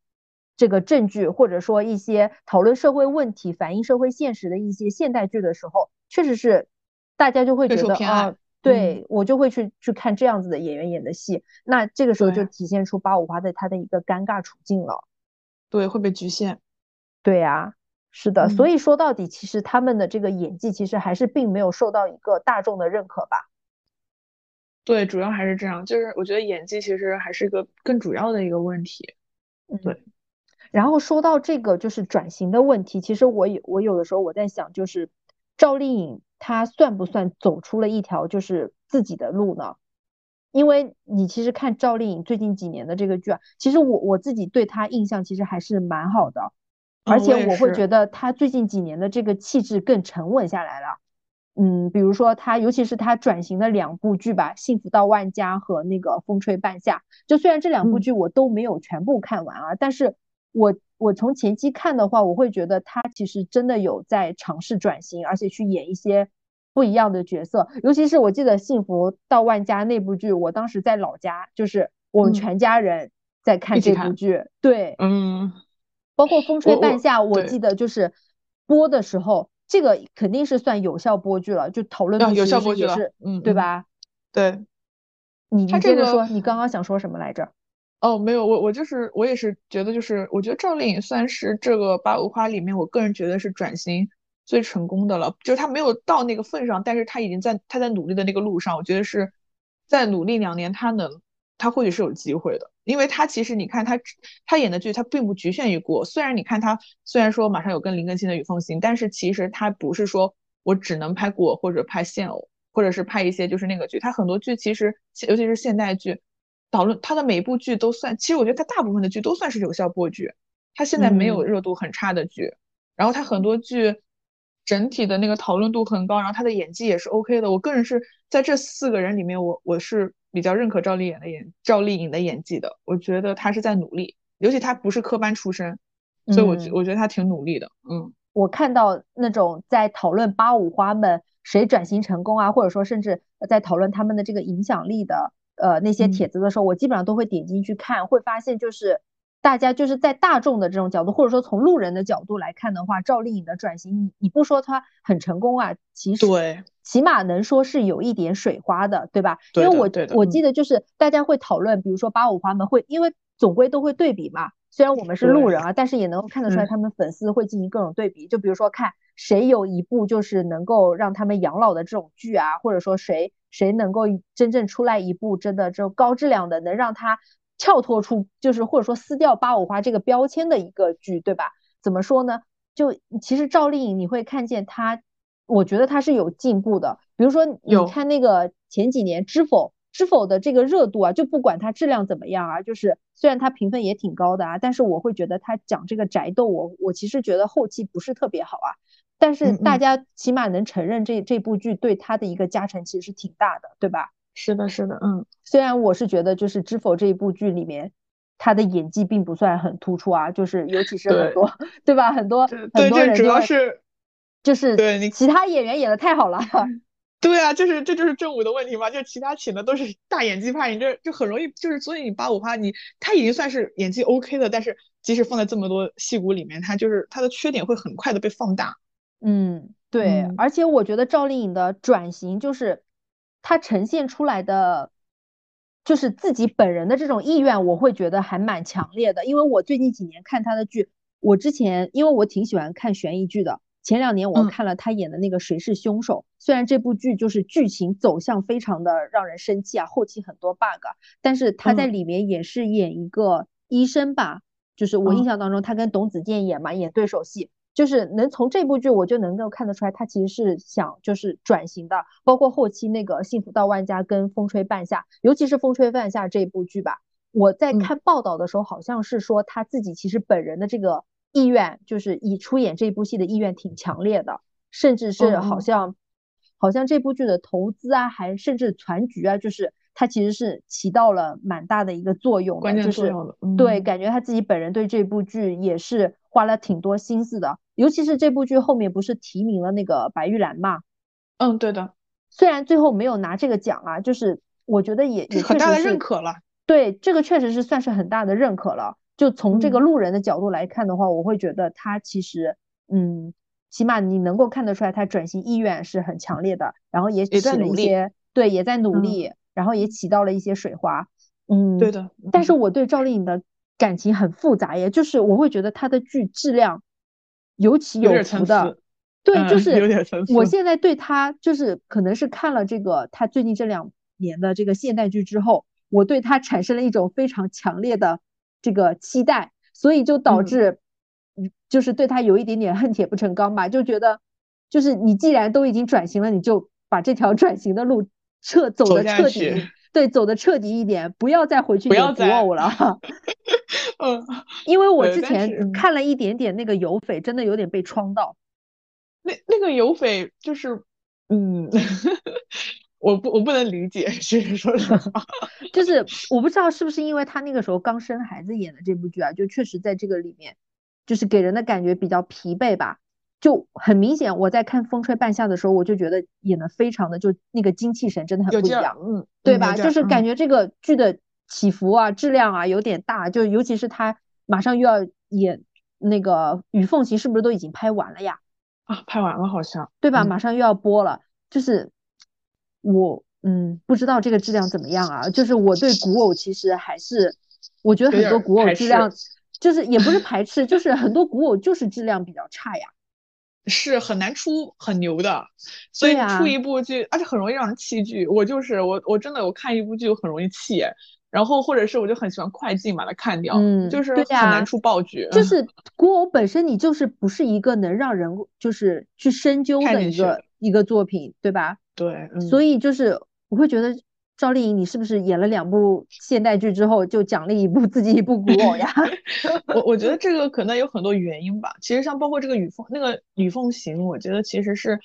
Speaker 2: 这个正剧，或者说一些讨论社会问题、反映社会现实的一些现代剧的时候，确实是大家就会觉得啊，对我就会去去看这样子的演员演的戏，那这个时候就体现出八五花的他的一个尴尬处境了。
Speaker 3: 对，会被局限。
Speaker 2: 对呀，是的，所
Speaker 3: 嗯
Speaker 2: 以说到底，其实他们的这个演技其实还是并没有受到一个大众的认可吧。
Speaker 3: 对，主要还是这样，就是我觉得演技其实还是一个更主要的一个问题。对
Speaker 2: 嗯。然后说到这个就是转型的问题，其实我有我有的时候我在想，就是赵丽颖她算不算走出了一条就是自己的路呢？因为你其实看赵丽颖最近几年的这个剧啊，其实我我自己对她印象其实还是蛮好的，而且我会觉得她最近几年的这个气质更沉稳下来了。嗯，比如说她，尤其是她转型的两部剧吧，《幸福到万家》和那个《风吹半夏》。就虽然这两部
Speaker 3: 嗯
Speaker 2: 剧我都没有全部看完啊，但是我我从前期看的话，我会觉得她其实真的有在尝试转型，而且去演一些不一样的角色。尤其是我记得《幸福到万家》那部剧，我当时在老家，就是我们
Speaker 3: 嗯
Speaker 2: 全家人在看这部剧，对，
Speaker 3: 嗯，
Speaker 2: 包括《风吹半夏》，我
Speaker 3: 对
Speaker 2: 记得就是播的时候，这个肯定是算有效播剧了，就讨论
Speaker 3: 要有效播剧了嗯嗯
Speaker 2: 对吧？
Speaker 3: 对。
Speaker 2: 你
Speaker 3: 它这个
Speaker 2: 你接着说，你刚刚想说什么来着？
Speaker 3: 哦，没有，我我就是我也是觉得，就是我觉得赵丽颖算是这个八五花里面，我个人觉得是转型最成功的了。就是他没有到那个份上，但是他已经在他在努力的那个路上，我觉得是再努力两年，他能，他或许是有机会的。因为他其实你看他他演的剧，他并不局限于国。虽然你看他虽然说马上有跟林更新的《雨凤行》，但是其实他不是说我只能拍国或者拍现偶，或者是拍一些就是那个剧。他很多剧其实尤其是现代剧。讨论他的每一部剧都算，其实我觉得他大部分的剧都算是有效播剧，他现在没有
Speaker 2: 嗯
Speaker 3: 热度很差的剧，然后他很多剧整体的那个讨论度很高，然后他的演技也是 OK 的。我个人是在这四个人里面，我我是比较认可赵丽颖的演赵丽颖的演技的，我觉得她是在努力，尤其她不是科班出身，所以我觉
Speaker 2: 嗯。
Speaker 3: 我觉得她挺努力的，嗯。
Speaker 2: 我看到那种在讨论八五花们谁转型成功啊，或者说甚至在讨论他们的这个影响力的呃那些
Speaker 3: 嗯。
Speaker 2: 帖子的时候，我基本上都会点进去看，会发现就是大家就是在大众的这种角度，或者说从路人的角度来看的话，赵丽颖的转型，你你不说她很成功啊，其实
Speaker 3: 对
Speaker 2: 起码能说是有一点水花的，对吧？因为我我记得就是大家会讨论，比如说八五花们会，因为总归都会对比嘛。虽然我们是路人啊，但是也能够看得出来，
Speaker 3: 嗯
Speaker 2: 他们粉丝会进行各种对比。就比如说看谁有一部就是能够让他们养老的这种剧啊，或者说谁谁能够真正出来一部真的这种高质量的，能让他跳脱出就是或者说撕掉八五花这个标签的一个剧，对吧？怎么说呢？就其实赵丽颖你会看见她，我觉得她是有进步的。比如说你看那个前几年《知否》。知否的这个热度啊，就不管它质量怎么样啊，就是虽然它评分也挺高的啊，但是我会觉得它讲这个宅斗，我我其实觉得后期不是特别好啊。但是大家起码能承认这这部剧对它的一个加成其实是挺大的，对吧？
Speaker 3: 是的是的，嗯
Speaker 2: 虽然我是觉得就是《知否》这一部剧里面，他的演技并不算很突出啊，就是尤其是很多 对吧？很多
Speaker 3: 对这主要是
Speaker 2: 就是
Speaker 3: 对你
Speaker 2: 其他演员演的太好了。
Speaker 3: 对啊，就是这就是正午的问题嘛，就其他请的都是大演技派，你这就很容易就是，所以你八五花你他已经算是演技 OK 的，但是即使放在这么多戏骨里面，他就是他的缺点会很快的被放大。
Speaker 2: 嗯，对，
Speaker 3: 嗯
Speaker 2: 而且我觉得赵丽颖的转型就是她呈现出来的，就是自己本人的这种意愿，我会觉得还蛮强烈的。因为我最近几年看他的剧，我之前因为我挺喜欢看悬疑剧的，前两年我看了他演的那个《谁是凶手》，虽然这部剧就是剧情走向非常的让人生气啊，后期很多 bug，但是他在里面也是演一个医生吧，就是我印象当中他跟董子健演嘛，演对手戏。就是能从这部剧我就能够看得出来，他其实是想就是转型的，包括后期那个《幸福到万家》跟《风吹半夏》，尤其是《风吹半夏》这部剧吧。我在看报道的时候，好像是说他自己其实本人的这个意愿，就是以出演这部戏的意愿挺强烈的，甚至是好像好像这部剧的投资啊，还甚至全局啊，就是他其实是起到了蛮大的一个作用，
Speaker 3: 关键作用
Speaker 2: 的。对，感觉他自己本人对这部剧也是花了挺多心思的。尤其是这部剧后面不是提名了那个白玉兰嘛？
Speaker 3: 嗯，对的。
Speaker 2: 虽然最后没有拿这个奖啊，就是我觉得也也
Speaker 3: 很大的认可了。
Speaker 2: 对，这个确实是算是很大的认可了。就从这个路人的角度来看的话，我会觉得他其实，嗯，起码你能够看得出来，他转型意愿是很强烈的，然后也起了一些，对，也在努力，然后也起到了一些水花。嗯，
Speaker 3: 对的。
Speaker 2: 但是我对赵丽颖的感情很复杂也，就是我会觉得她的剧质量。有起有伏的，对，就是我现在对他就是可能是看了这个他最近这两年的这个现代剧之后，我对他产生了一种非常强烈的这个期待，所以就导致，就是对他有一点点恨铁不成钢吧，就觉得就是你既然都已经转型了，你就把这条转型的路彻走的彻底。对，走的彻底一点，不要再回去演古偶了。
Speaker 3: 嗯，
Speaker 2: 因为我之前看了一点点那个有匪，真的有点被创到。
Speaker 3: 那那个有匪就是，嗯，我不我不能理解，其实说实话，
Speaker 2: 就是我不知道是不是因为他那个时候刚生孩子演的这部剧啊，就确实在这个里面，就是给人的感觉比较疲惫吧。就很明显，我在看《风吹半夏》的时候，我就觉得演的非常的就那个精气神真的很不一样，
Speaker 3: 嗯，
Speaker 2: 对吧？就是感觉这个剧的起伏啊、质量啊有点大，就尤其是他马上又要演那个《与凤行》，是不是都已经拍完了呀？
Speaker 3: 啊，拍完了好像，
Speaker 2: 对吧？马上又要播了，就是我嗯不知道这个质量怎么样啊？就是我对古偶其实还是我觉得很多古偶质量就是也不是排斥，就是很多古偶就是质量比较差呀。
Speaker 3: 是很难出很牛的，所以出一部剧，而且很容易让人弃剧。我就是我，我真的我看一部剧很容易弃，然后或者是我就很喜欢快进把它看掉，
Speaker 2: 嗯，
Speaker 3: 就是很难出爆剧。
Speaker 2: 就是古偶本身，你就是不是一个能让人就是去深究的一个一个作品，对吧？
Speaker 3: 对，
Speaker 2: 所以就是我会觉得。赵丽颖，你是不是演了两部现代剧之后就奖励一部 自己一部古偶呀？
Speaker 3: 我我觉得这个可能有很多原因吧。其实像包括这个《雨凤》那个《雨凤行》，我觉得其实是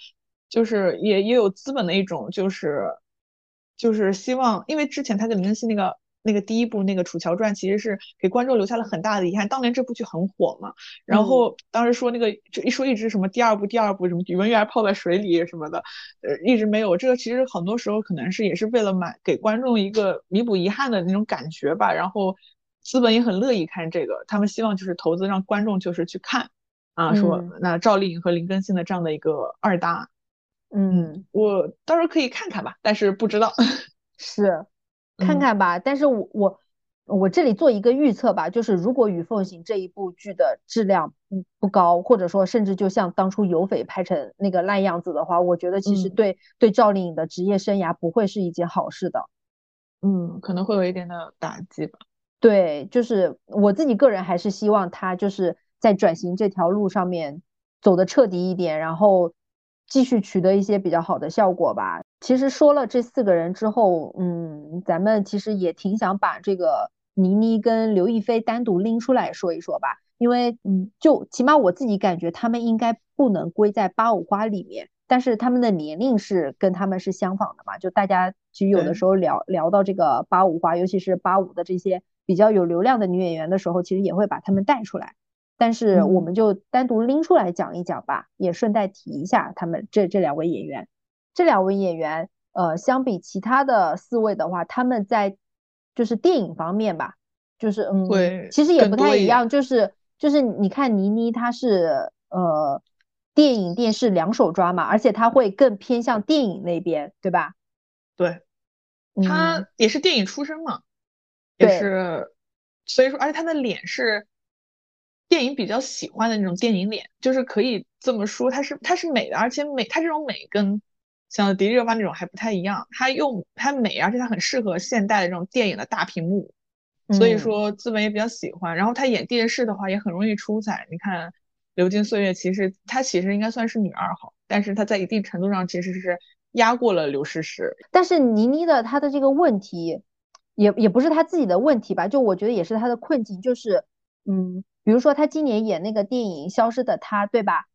Speaker 3: 就是也也有资本的一种，就是就是希望，因为之前他跟林更新那个。那个第一部那个《楚乔传》其实是给观众留下了很大的遗憾。当年这部剧很火嘛，然后当时说那个就一说一直什么第二部第二部什么宇文玉还泡在水里什么的，呃一直没有。这个其实很多时候可能是也是为了满给观众一个弥补遗憾的那种感觉吧。然后资本也很乐意看这个，他们希望就是投资让观众就是去看啊，说那赵丽颖和林更新的这样的一个二搭，
Speaker 2: 嗯，
Speaker 3: 我到时候可以看看吧，但是不知道
Speaker 2: 是。看看吧，但是我我我这里做一个预测吧，就是如果《与凤行》这一部剧的质量不不高，或者说甚至就像当初有匪拍成那个烂样子的话，我觉得其实对对赵丽颖的职业生涯不会是一件好事的。
Speaker 3: 嗯，可能会有一点的打击吧。
Speaker 2: 对，就是我自己个人还是希望她就是在转型这条路上面走的彻底一点，然后继续取得一些比较好的效果吧。其实说了这四个人之后，嗯，咱们其实也挺想把这个倪妮跟刘亦菲单独拎出来说一说吧，因为，嗯，就起码我自己感觉他们应该不能归在八五花里面，但是他们的年龄是跟他们是相仿的嘛，就大家其实有的时候聊聊到这个八五花，尤其是八五的这些比较有流量的女演员的时候，其实也会把他们带出来，但是我们就单独拎出来讲一讲吧，也顺带提一下他们这这两位演员。这两位演员，呃，相比其他的四位的话，他们在就是电影方面吧，就是嗯，其实也不太一样，就是就是你看倪妮，她是呃电影电视两手抓嘛，而且她会更偏向电影那边，对吧？
Speaker 3: 对，她也是电影出身嘛，也是，所以说，而且她的脸是电影比较喜欢的那种电影脸，就是可以这么说，它是它是美的，而且美它这种美跟像迪丽热巴那种还不太一样，它又它美，而且它很适合现代的这种电影的大屏幕，所以说资本也比较喜欢。然后她演电视的话也很容易出彩，你看《流金岁月》，其实她其实应该算是女二号，但是她在一定程度上其实是压过了刘诗诗。
Speaker 2: 但是倪妮的她的这个问题，也也不是她自己的问题吧？就我觉得也是她的困境，就是嗯。比如说，他今年演那个电影《消失的她》，对吧？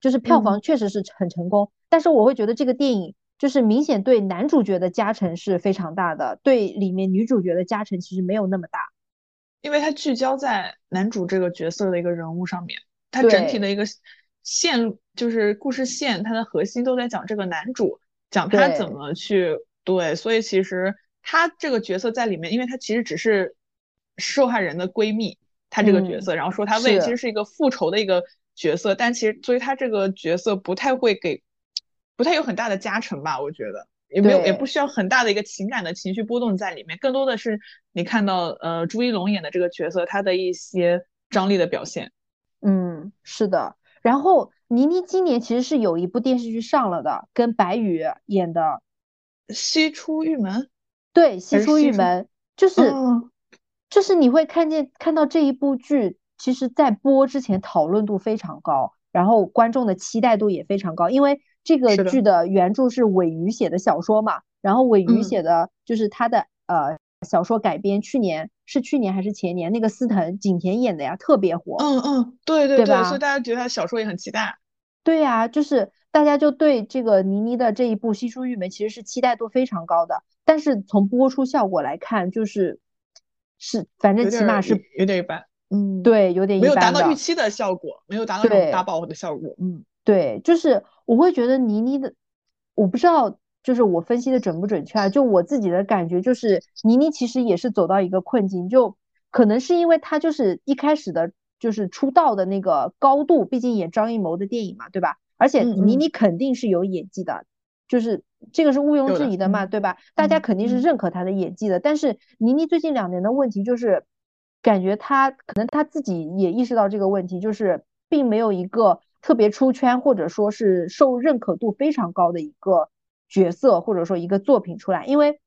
Speaker 2: 就是票房确实是很成功，但是我会觉得这个电影就是明显对男主角的加成是非常大的，对里面女主角的加成其实没有那么大，
Speaker 3: 因为它聚焦在男主这个角色的一个人物上面，它整体的一个线就是故事线，它的核心都在讲这个男主，讲他怎么去对，所以其实他这个角色在里面，因为他其实只是受害人的闺蜜。他这个角色，然后说他为其实是一个复仇的一个角色，但其实所以他这个角色不太会给，不太有很大的加成吧？我觉得也没有，也不需要很大的一个情感的情绪波动在里面，更多的是你看到呃朱一龙演的这个角色他的一些张力的表现。
Speaker 2: 嗯，是的。然后倪妮今年其实是有一部电视剧上了的，跟白宇演的《
Speaker 3: 西出玉门》。
Speaker 2: 对，《西出玉门》就是。就是你会看见看到这一部剧，其实在播之前讨论度非常高，然后观众的期待度也非常高，因为这个剧的原著是尾鱼写的小说嘛，然后尾鱼写的就是他的呃小说改编，去年是去年还是前年那个司藤景田演的呀，特别火。
Speaker 3: 嗯嗯，对
Speaker 2: 对
Speaker 3: 对，所以大家觉得他小说也很期待。
Speaker 2: 对呀，就是大家就对这个倪妮的这一部《西出玉门》其实是期待度非常高的，但是从播出效果来看，就是。是，反正起码是
Speaker 3: 有点一般，
Speaker 2: 嗯，对，有点
Speaker 3: 没有达到预期的效果，没有达到那种大爆的效果，
Speaker 2: 嗯，对，就是我会觉得倪妮的，我不知道，就是我分析的准不准确啊？就我自己的感觉，就是倪妮其实也是走到一个困境，就可能是因为她就是一开始的，就是出道的那个高度，毕竟演张艺谋的电影嘛，对吧？而且倪妮肯定是有演技的。就是这个是毋庸置疑的嘛，对吧？大家肯定是认可他的演技的。但是倪妮最近两年的问题就是，感觉他可能他自己也意识到这个问题，就是并没有一个特别出圈或者说是受认可度非常高的一个角色或者说一个作品出来。因为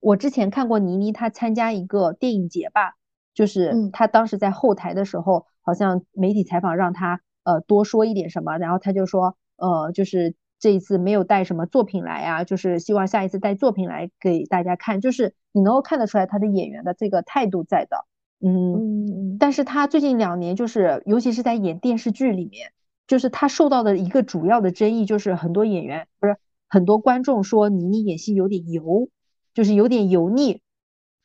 Speaker 2: 我之前看过倪妮她参加一个电影节吧，就是她当时在后台的时候，好像媒体采访让她呃多说一点什么，然后她就说呃就是。这一次没有带什么作品来啊，就是希望下一次带作品来给大家看，就是你能够看得出来他的演员的这个态度在的，嗯，但是他最近两年就是，尤其是在演电视剧里面，就是他受到的一个主要的争议就是很多演员不是很多观众说倪妮演戏有点油，就是有点油腻，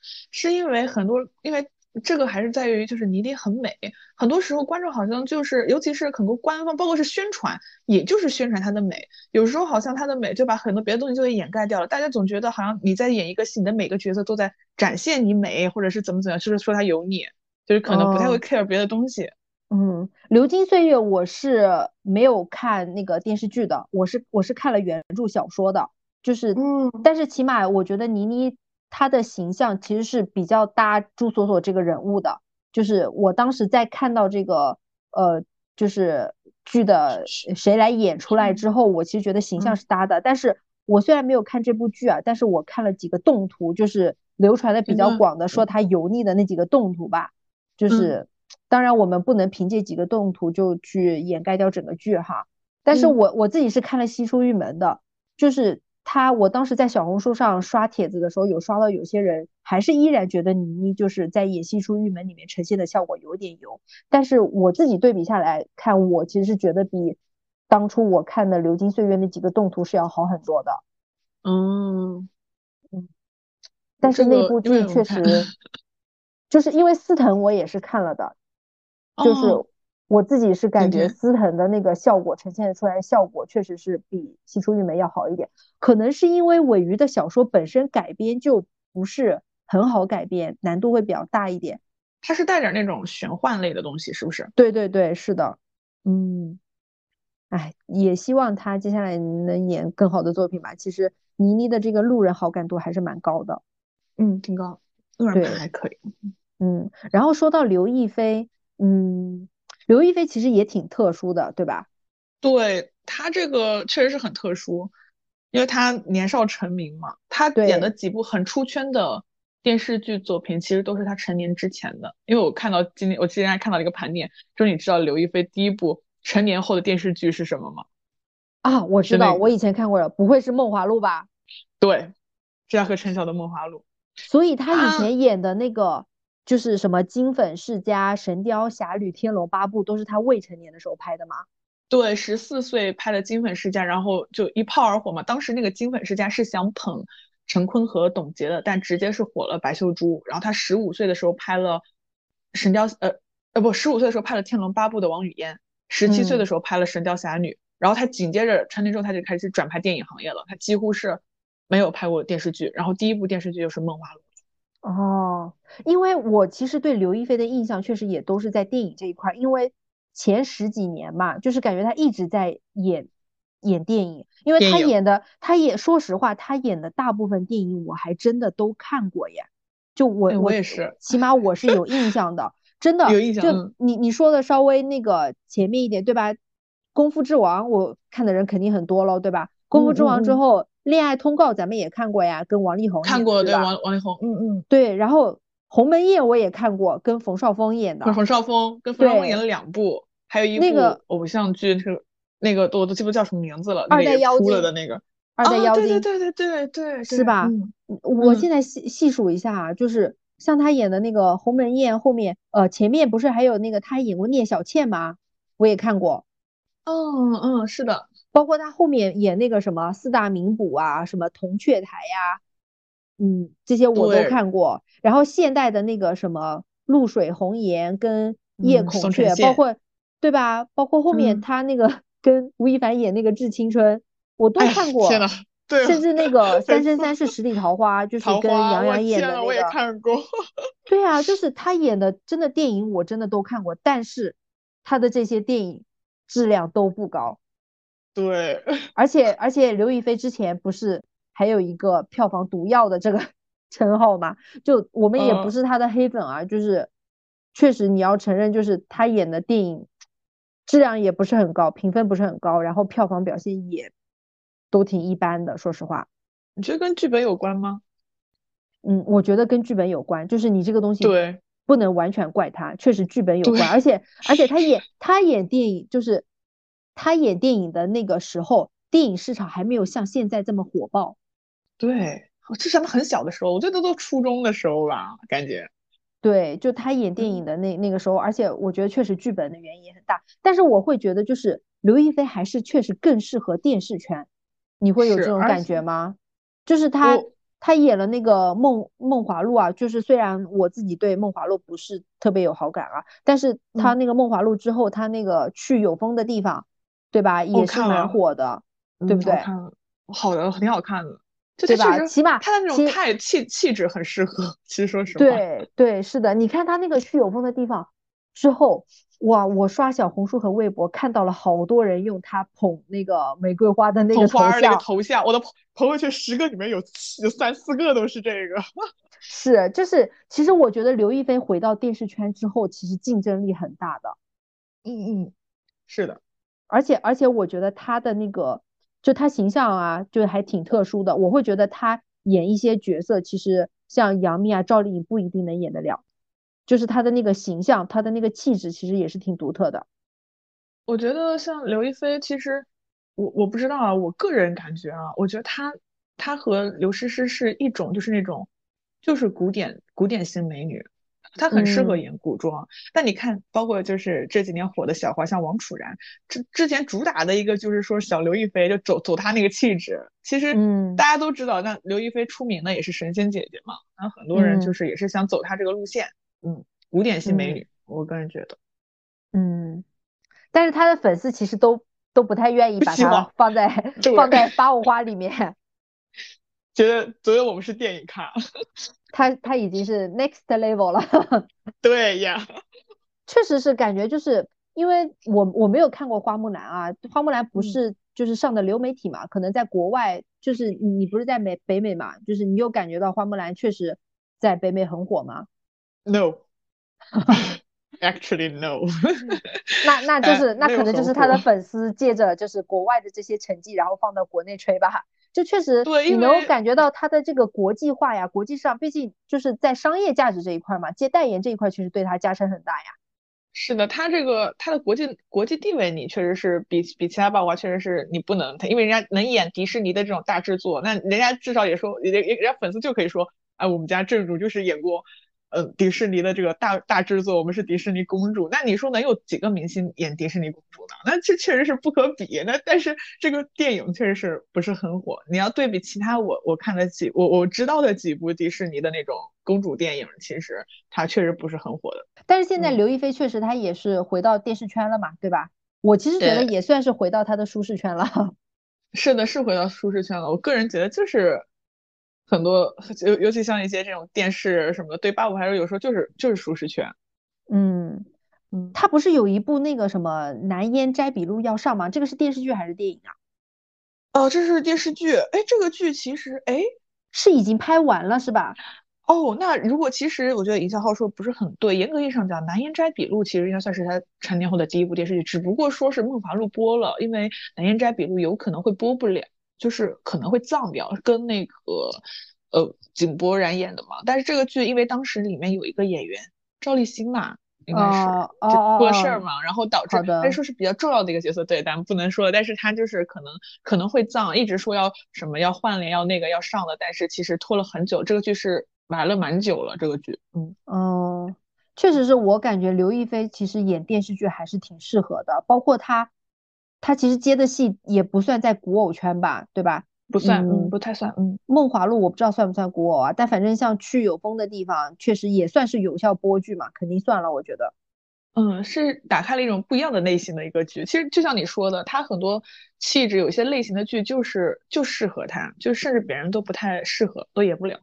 Speaker 3: 是因为很多因为。这个还是在于，就是倪妮很美。很多时候，观众好像就是，尤其是很多官方，包括是宣传，也就是宣传她的美。有时候好像她的美就把很多别的东西就给掩盖掉了。大家总觉得好像你在演一个戏，你的每个角色都在展现你美，或者是怎么怎么样，就是说她油腻，就是可能不太会 care 别的东西。
Speaker 2: 嗯，《流金岁月》我是没有看那个电视剧的，我是我是看了原著小说的，就是嗯，但是起码我觉得倪妮。他的形象其实是比较搭朱锁锁这个人物的，就是我当时在看到这个呃，就是剧的谁来演出来之后，我其实觉得形象是搭的。但是我虽然没有看这部剧啊，但是我看了几个动图，就是流传的比较广的说他油腻的那几个动图吧。就是当然我们不能凭借几个动图就去掩盖掉整个剧哈。但是我我自己是看了《西出玉门》的，就是。他，我当时在小红书上刷帖子的时候，有刷到有些人还是依然觉得倪妮就是在演《戏出玉门》里面呈现的效果有点油，但是我自己对比下来看，我其实是觉得比当初我看的《流金岁月》那几个动图是要好很多的。
Speaker 3: 嗯
Speaker 2: 嗯，但是那部剧确实，就是因为司藤我也是看了的，就是。我自己是感觉司藤的那个效果呈现出来效果确实是比《西出玉门》要好一点，可能是因为尾鱼的小说本身改编就不是很好改编，难度会比较大一点。
Speaker 3: 它是带点那种玄幻类的东西，是不是？
Speaker 2: 对对对，是的。嗯，哎，也希望他接下来能演更好的作品吧。其实倪妮的这个路人好感度还是蛮高的。
Speaker 3: 嗯，挺高，路人还可以。
Speaker 2: 嗯，然后说到刘亦菲，嗯。刘亦菲其实也挺特殊的，对吧？
Speaker 3: 对她这个确实是很特殊，因为她年少成名嘛，她演的几部很出圈的电视剧作品，其实都是她成年之前的。因为我看到今天，我今天还看到了一个盘点，就是你知道刘亦菲第一部成年后的电视剧是什么吗？
Speaker 2: 啊，我知道，我以前看过了，不会是《梦华录》吧？
Speaker 3: 对，是她和陈晓的《梦华录》。
Speaker 2: 所以她以
Speaker 3: 啊
Speaker 2: 前演的那个就是什么《金粉世家》《神雕侠侣》《天龙八部》，都是他未成年的时候拍的吗？
Speaker 3: 对，十四岁拍的《金粉世家》，然后就一炮而火嘛。当时那个《金粉世家》是想捧陈坤和董洁的，但直接是火了白秀珠。然后他十五岁的时候拍了《神雕》，呃呃不，十五岁的时候拍了《天龙八部》的王语嫣，十七岁的时候拍了《神雕侠侣》，然后他紧接着成年之后他就开始转拍电影行业了。他几乎是没有拍过电视剧，然后第一部电视剧就是《梦华录》。
Speaker 2: 哦，因为我其实对刘亦菲的印象确实也都是在电影这一块儿，因为前十几年嘛，就是感觉她一直在演演电影，因为她演的，她也说实话，她演的大部分电影我还真的都看过呀，就我
Speaker 3: 哎我也是
Speaker 2: 起码我是有印象的，真的，
Speaker 3: 有印象
Speaker 2: 就
Speaker 3: 嗯。
Speaker 2: 你你说的稍微那个前面一点，对吧？功夫之王我看的人肯定很多喽，对吧？功夫之王之
Speaker 3: 嗯嗯。
Speaker 2: 后，恋爱通告咱们也看过呀，跟王力宏
Speaker 3: 看过，对？王王力宏，嗯嗯，
Speaker 2: 对，然后《鸿门宴》我也看过，跟冯绍峰演的。
Speaker 3: 冯绍峰跟冯绍峰演了两部，还有一部
Speaker 2: 那个
Speaker 3: 偶像剧，是那个我都记不叫什么名字了，那
Speaker 2: 二代妖精
Speaker 3: 的那个
Speaker 2: 二代妖
Speaker 3: 啊，对
Speaker 2: 精
Speaker 3: 对对对对对，
Speaker 2: 是吧我现在细细数一下啊，就是像他演的那个《鸿门宴》，后面呃前面不是还有那个他演过聂小倩吗？我也看过，
Speaker 3: 嗯嗯，是的，
Speaker 2: 包括他后面演那个什么四大名捕啊，什么铜雀台呀，嗯，这些我都看过。然后现代的那个什么露水红颜跟夜
Speaker 3: 嗯
Speaker 2: 孔雀，包括对吧？包括后面
Speaker 3: 嗯
Speaker 2: 他那个跟吴亦凡演那个《致青春》，我都看过。
Speaker 3: 天呐，对，
Speaker 2: 甚至那个《三生三世十里桃花》，就是跟杨洋演
Speaker 3: 天呐，我也。看过，
Speaker 2: 对啊，就是他演的真的电影，我真的都看过，但是他的这些电影质量都不高，
Speaker 3: 对，
Speaker 2: 而且而且刘亦菲之前不是还有一个票房毒药的这个 称号吗？就我们也不
Speaker 3: 嗯
Speaker 2: 是他的黑粉啊，就是确实你要承认，就是他演的电影质量也不是很高，评分不是很高，然后票房表现也都挺一般的，说实话。
Speaker 3: 你觉得跟剧本有关吗？
Speaker 2: 嗯，我觉得跟剧本有关，就是你这个东西
Speaker 3: 对，
Speaker 2: 不能完全怪他，确实剧本有关，而且 而且他演他演电影，就是他演电影的那个时候，电影市场还没有像现在这么火爆。
Speaker 3: 对，这是他们很小的时候，我觉得都初中的时候吧，感觉，
Speaker 2: 对，就他演电影的那那个时候，而且我觉得确实剧本的原因也很大，但是我会觉得就是刘亦菲还是确实更适合电视圈，你会有这种感觉吗？就是她
Speaker 3: 我
Speaker 2: 她演了那个梦梦华录啊，就是虽然我自己对梦华录不是特别有好感啊，但是他那个梦华录之后，他那个去有风的地方，对吧，也是蛮火的，对不对？
Speaker 3: 嗯好的，挺好看的，就
Speaker 2: 对吧？起码
Speaker 3: 他的那种态气气质很适合，其实说实话，
Speaker 2: 对对，是的，你看他那个去有风的地方之后，哇，我刷小红书和微博看到了好多人用他捧那个玫瑰花的那个头像，
Speaker 3: 头像，我的朋朋友圈十个里面有有三四个都是这个，
Speaker 2: 是，就是其实我觉得刘亦菲回到电视圈之后，其实竞争力很大的，
Speaker 3: 嗯嗯，是的，
Speaker 2: 而且而且我觉得她的那个就她形象啊，就还挺特殊的，我会觉得她演一些角色，其实像杨幂啊、赵丽颖不一定能演得了，就是她的那个形象，她的那个气质，其实也是挺独特的。
Speaker 3: 我觉得像刘亦菲，其实我我不知道啊，我个人感觉啊，我觉得她她和刘诗诗是一种就是那种就是古典古典型美女，她很适合
Speaker 2: 嗯。
Speaker 3: 演古装。但你看，包括就是这几年火的小花，像王楚然，之之前主打的一个就是说小刘亦菲就走走她那个气质，其实
Speaker 2: 嗯。
Speaker 3: 大家都知道，那刘亦菲出名的也是神仙姐姐嘛，然后很多人就
Speaker 2: 嗯。
Speaker 3: 是也是想走她这个路线，嗯，古典型美
Speaker 2: 嗯。
Speaker 3: 女，我个人觉得。
Speaker 2: 嗯，但是她的粉丝其实都都不太愿意把它
Speaker 3: 不喜欢
Speaker 2: 放在放在八五花里面，
Speaker 3: 觉得觉得我们是电影咖，
Speaker 2: 他他已经是 next level 了。
Speaker 3: 对呀，
Speaker 2: 确实是感觉就是因为我我没有看过花木兰啊，花木兰不
Speaker 3: 嗯
Speaker 2: 是就是上的流媒体嘛，可能在国外就是你你不是在美北美嘛，就是你有感觉到花木兰确实在北美很火吗
Speaker 3: ？No，Actually no，
Speaker 2: 那那就是那可能就是他的粉丝借着就是国外的这些成绩，然后放到国内吹吧。就确实，你能够感觉到他的这个国际化呀，国际上，毕竟就是在商业价值这一块嘛，接代言这一块确实对他加深很大呀。
Speaker 3: 是的，他这个他的国际国际地位，你确实是比比其他爆花确实是你不能，因为人家能演迪士尼的这种大制作，那人家至少也说，人人家粉丝就可以说，哎，我们家正主就是演过。呃，迪士尼的这个大大制作，我们是迪士尼公主。那你说能有几个明星演迪士尼公主呢？那这确实是不可比。那但是这个电影确实是不是很火。你要对比其他我我看的几我我知道的几部迪士尼的那种公主电影，其实它确实不是很火的。
Speaker 2: 但是现在
Speaker 3: 嗯
Speaker 2: 刘亦菲确实她也是回到电视圈了嘛，对吧？我其实觉得也算是回到她的舒适圈了。
Speaker 3: 是的，是回到舒适圈了。我个人觉得就是很多，尤尤其像一些这种电视什么的，对八五还是有时候就是就是舒适圈。
Speaker 2: 嗯，
Speaker 3: 嗯，
Speaker 2: 他不是有一部那个什么《南烟摘笔录》要上吗？这个是电视剧还是电影啊？
Speaker 3: 哦，这是电视剧。哎，这个剧其实哎。
Speaker 2: 是已经拍完了是吧？
Speaker 3: 哦，那如果其实我觉得尹小浩说不是很对，严格意义上讲，《南烟斋笔录》其实应该算是他成年后的第一部电视剧，只不过说是梦华录播了，因为《南烟斋笔录》有可能会播不了，就是可能会葬掉，跟那个呃井柏然演的嘛。但是这个剧因为当时里面有一个演员赵立新嘛，应该是就出了
Speaker 2: 哦
Speaker 3: 事儿嘛，然后导致
Speaker 2: 好的
Speaker 3: 但是说是比较重要的一个角色，对，咱们不能说了，但是他就是可能可能会葬，一直说要什么要换脸要那个要上的，但是其实拖了很久，这个剧是埋了蛮久了，这个剧，嗯，
Speaker 2: 嗯，确实是我感觉刘亦菲其实演电视剧还是挺适合的，包括她，她其实接的戏也不算在古偶圈吧，对吧？
Speaker 3: 不算，
Speaker 2: 嗯
Speaker 3: 嗯，不太算，嗯，
Speaker 2: 梦华录我不知道算不算古偶啊，但反正像去有风的地方，确实也算是有效播剧嘛，肯定算了，我觉得。
Speaker 3: 嗯，是打开了一种不一样的类型的一个剧。其实就像你说的，他很多气质，有些类型的剧就是就适合他，就甚至别人都不太适合，都演不了。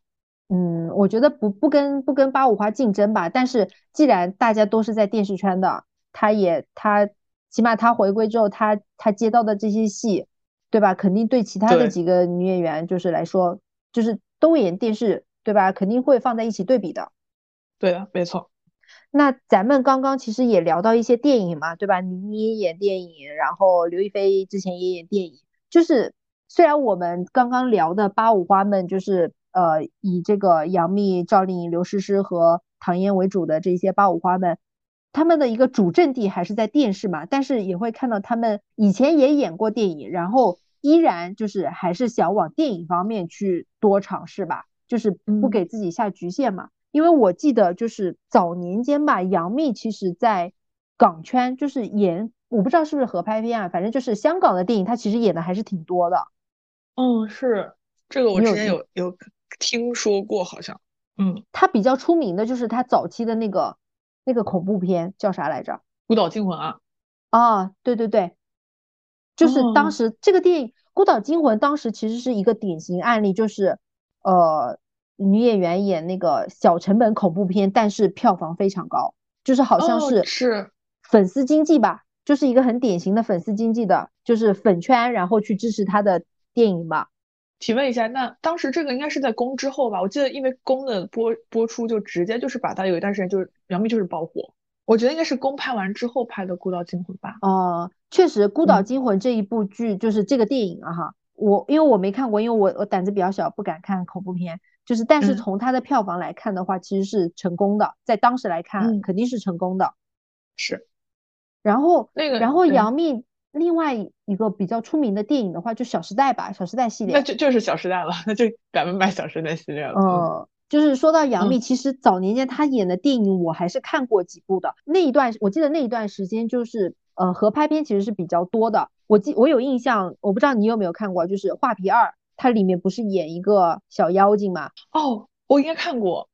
Speaker 2: 嗯，我觉得不不跟不跟八五花竞争吧，但是既然大家都是在电视圈的，他也他起码他回归之后，他他接到的这些戏，对吧？肯定对其他的几个女演员就是来说，就是都演电视，对吧？肯定会放在一起对比的。
Speaker 3: 对的，没错。
Speaker 2: 那咱们刚刚其实也聊到一些电影嘛，对吧？你你也演电影，然后刘亦菲之前也演电影，就是虽然我们刚刚聊的八五花们就是呃以这个杨幂、赵丽颖、刘诗诗和唐嫣为主的这些八五花们，他们的一个主阵地还是在电视嘛，但是也会看到他们以前也演过电影，然后依然就是还是想往电影方面去多尝试吧，就是不
Speaker 3: 嗯
Speaker 2: 给自己下局限嘛。因为我记得就是早年间吧，杨幂其实在港圈就是演，我不知道是不是合拍片啊，反正就是香港的电影，她其实演的还是挺多的。
Speaker 3: 嗯，是这个，我之前
Speaker 2: 有
Speaker 3: 有有听说过，好像，嗯，
Speaker 2: 她比较出名的就是她早期的那个那个恐怖片叫啥来着？
Speaker 3: 孤岛惊魂啊，
Speaker 2: 啊，对对对，就是当
Speaker 3: 哦
Speaker 2: 时这个电影《孤岛惊魂》当时其实是一个典型案例，就是呃女演员演那个小成本恐怖片，但是票房非常高，就是好像
Speaker 3: 哦
Speaker 2: 是
Speaker 3: 是
Speaker 2: 粉丝经济吧，就是一个很典型的粉丝经济的，就是粉圈然后去支持他的电影吧。
Speaker 3: 提问一下，那当时这个应该是在宫之后吧？我记得因为宫的播播出就直接就是把它有一段时间就是杨幂就是爆火，我觉得应该是宫拍完之后拍的《孤岛惊魂》吧。
Speaker 2: 呃，确实，《孤岛
Speaker 3: 嗯
Speaker 2: 惊魂》这一部剧就是这个电影啊哈，我因为我没看过，因为我我胆子比较小，不敢看恐怖片。就是，但是
Speaker 3: 嗯
Speaker 2: 从它的票房来看的话，其实是成功的，在当时来看
Speaker 3: 嗯
Speaker 2: 肯定是成功的。
Speaker 3: 是
Speaker 2: 然后，
Speaker 3: 那个
Speaker 2: 然后杨幂另外一个比较出名的电影的话，就《小时代》吧，《小时代》系列。
Speaker 3: 那就就是《小时代》了，那就百分百《小时代》系列了。嗯
Speaker 2: 呃，就是说到杨幂，
Speaker 3: 嗯
Speaker 2: 其实早年间她演的电影我还是看过几部的。那一段我记得那一段时间就是呃合拍片其实是比较多的。我记我有印象，我不知道你有没有看过，就是《画皮二》，它里面不是演一个小妖精嘛，
Speaker 3: 哦，我应该看过，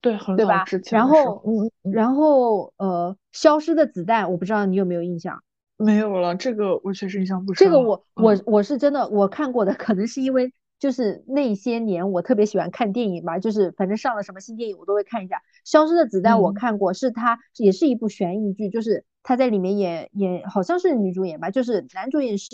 Speaker 3: 对，很早
Speaker 2: 对吧
Speaker 3: 之前
Speaker 2: 然后
Speaker 3: 嗯嗯
Speaker 2: 然后呃《消失的子弹》，我不知道你有没有印象。
Speaker 3: 没有了，这个我确实印象不深。
Speaker 2: 这个我我
Speaker 3: 嗯
Speaker 2: 我是真的我看过的，可能是因为就是那些年我特别喜欢看电影吧，就是反正上了什么新电影我都会看一下。《消失的子弹》我
Speaker 3: 嗯
Speaker 2: 看过，是它也是一部悬疑剧，就是他在里面演演好像是女主演吧，就是男主演是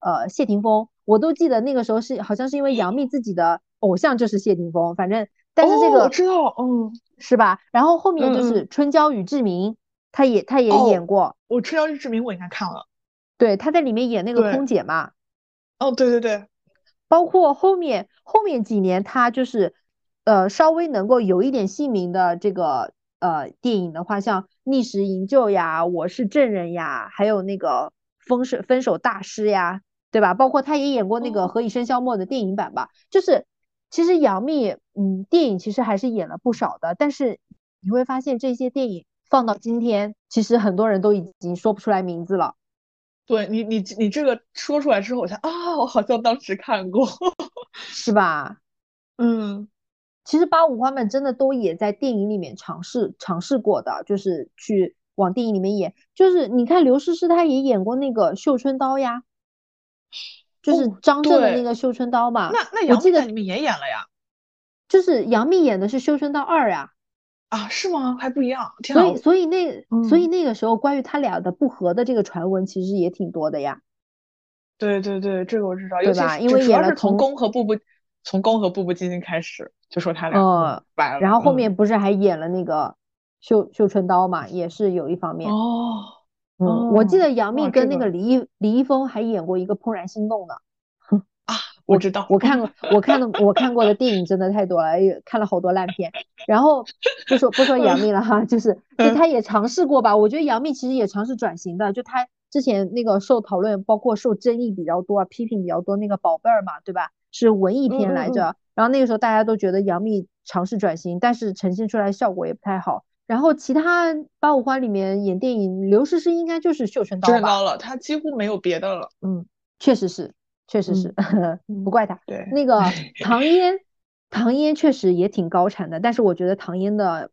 Speaker 2: 呃谢霆锋，我都记得那个时候是好像是因为杨幂自己的偶像就是谢霆锋，反正但是这
Speaker 3: 哦，
Speaker 2: 个
Speaker 3: 我知道，嗯
Speaker 2: 是吧？然后后面就
Speaker 3: 嗯
Speaker 2: 是《春娇与志明》，她也他也
Speaker 3: 哦
Speaker 2: 演过，
Speaker 3: 我《春娇与志明》我应该看了。
Speaker 2: 对，他在里面演那个空姐嘛。
Speaker 3: 哦，对对对，
Speaker 2: 包括后面后面几年，他就是呃稍微能够有一点姓名的这个呃电影的话，像《逆时营救》呀，《我是证人》呀，还有那个《分手分手大师》呀，对吧？包括他也演过那个《
Speaker 3: 哦
Speaker 2: 何以笙箫默》的电影版吧。就是其实杨幂，嗯，电影其实还是演了不少的，但是你会发现这些电影放到今天，其实很多人都已经说不出来名字了。
Speaker 3: 对你你你这个说出来之后，我才啊，我好像当时看过。
Speaker 2: 是吧？
Speaker 3: 嗯，
Speaker 2: 其实八五花们真的都也在电影里面尝试尝试过的，就是去往电影里面演。就是你看刘诗诗她也演过那个《绣春刀》呀，就是
Speaker 3: 哦
Speaker 2: 张震的那个《绣春刀》嘛。
Speaker 3: 那那
Speaker 2: 我记得
Speaker 3: 杨幂在里面也演了呀？
Speaker 2: 就是杨幂演的是《绣春刀二》呀，
Speaker 3: 啊，是吗？还不一样。
Speaker 2: 所以所以那所以
Speaker 3: 嗯
Speaker 2: 那个时候关于他俩的不和的这个传闻其实也挺多的呀。
Speaker 3: 对对对，这个我知道，
Speaker 2: 对吧因为
Speaker 3: 主要是从
Speaker 2: 演了从
Speaker 3: 宫和步步，从宫和步步惊心开始就说他俩
Speaker 2: 呃
Speaker 3: 嗯
Speaker 2: 然后后
Speaker 3: 嗯
Speaker 2: 面不是还演了那个绣绣春刀嘛，也是有一方面。
Speaker 3: 哦，
Speaker 2: 嗯，我记
Speaker 3: 哦
Speaker 2: 得杨幂跟那个李易李易峰还演过一个《怦然心动》呢。
Speaker 3: 我知道，
Speaker 2: 我看过，我看的我看过的电影真的太多了，也看了好多烂片。然后不说不说杨幂了哈，就是就
Speaker 3: 嗯
Speaker 2: 她也尝试过吧。我觉得杨幂其实也尝试转型的，就她之前那个受讨论，包括受争议比较多啊，批评比较多那个宝贝儿嘛，对吧？是文艺片
Speaker 3: 嗯嗯
Speaker 2: 来着。然后那个时候大家都觉得杨幂尝试转型，但是呈现出来效果也不太好。然后其他八五花里面演电影，刘诗诗应该就是绣春刀吧？
Speaker 3: 真到了，她几乎没有别的了，嗯，
Speaker 2: 确实是，确实是，不怪他。
Speaker 3: 对，
Speaker 2: 那个 唐嫣，唐嫣确实也挺高产的，但是我觉得唐嫣的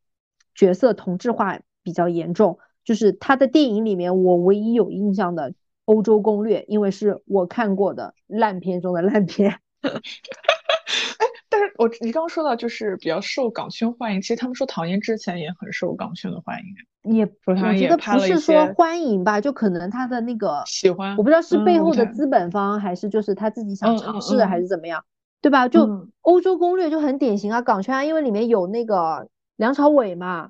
Speaker 2: 角色同质化比较严重。就是她的电影里面，我唯一有印象的《欧洲攻略》，因为是我看过的烂片中的烂片。
Speaker 3: 但是我你刚刚说到就是比较受港圈欢迎，其实他们说唐嫣之前也很受港圈的欢迎，
Speaker 2: 也我觉得不是说欢迎吧，就可能他的那个
Speaker 3: 喜欢
Speaker 2: 我不知道是背后的资本方还是就是他自己想尝试还
Speaker 3: 嗯
Speaker 2: 是怎么样，对吧？就
Speaker 3: 嗯
Speaker 2: 欧洲攻略就很典型啊，港圈啊，因为里面有那个梁朝伟嘛，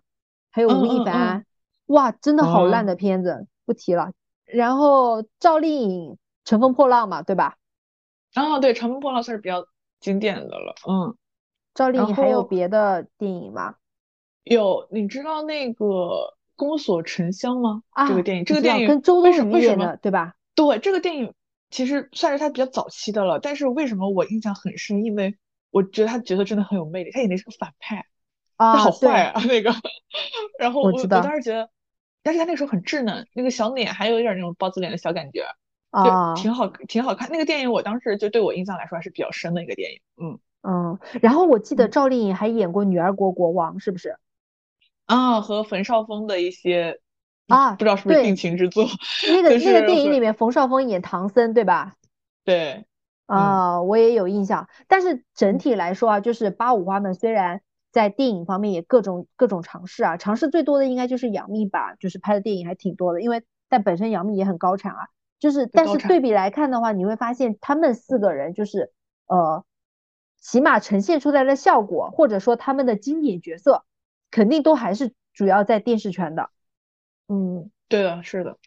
Speaker 2: 还有吴亦凡，哇，真的好烂
Speaker 3: 哦
Speaker 2: 的片子，不提了。然后赵丽颖《乘风破浪》嘛，对吧？
Speaker 3: 啊，对，《乘风破浪》算是比较经典的了，嗯，
Speaker 2: 赵丽颖还有别的电影吗？
Speaker 3: 有你知道那个《宫锁沉香》吗？
Speaker 2: 啊，
Speaker 3: 这个电影，这个电影
Speaker 2: 跟周冬雨演的，对吧？
Speaker 3: 对，这个电影其实算是他比较早期的了，但是为什么我印象很深？因为我觉得他角色真的很有魅力，他演的是个反派，他
Speaker 2: 啊，
Speaker 3: 好坏啊那个。然后我我
Speaker 2: 我
Speaker 3: 当时觉得，但是他那时候很稚嫩，那个小脸还有一点那种包子脸的小感觉，
Speaker 2: 啊，
Speaker 3: 挺好挺好看。那个电影我当时就对我印象来说还是比较深的一个电影。嗯
Speaker 2: 嗯，然后我记得
Speaker 3: 嗯
Speaker 2: 赵丽颖还演过《女儿国国王》，是不是？
Speaker 3: 啊，和冯绍峰的一些
Speaker 2: 啊
Speaker 3: 不知道是不是定情之作，
Speaker 2: 那个
Speaker 3: 就是
Speaker 2: 那个电影里面，冯绍峰演唐僧，对吧？
Speaker 3: 对，
Speaker 2: 啊，我也有印象。但是整
Speaker 3: 嗯
Speaker 2: 体来说啊，就是八五花们虽然在电影方面也各种各种尝试啊，尝试最多的应该就是杨幂吧，就是拍的电影还挺多的，因为但本身杨幂也很高产啊。就是但是对比来看的话，你会发现他们四个人就是呃，起码呈现出来的效果，或者说他们的经典角色，肯定都还是主要在电视圈的。
Speaker 3: 嗯，对的，是的，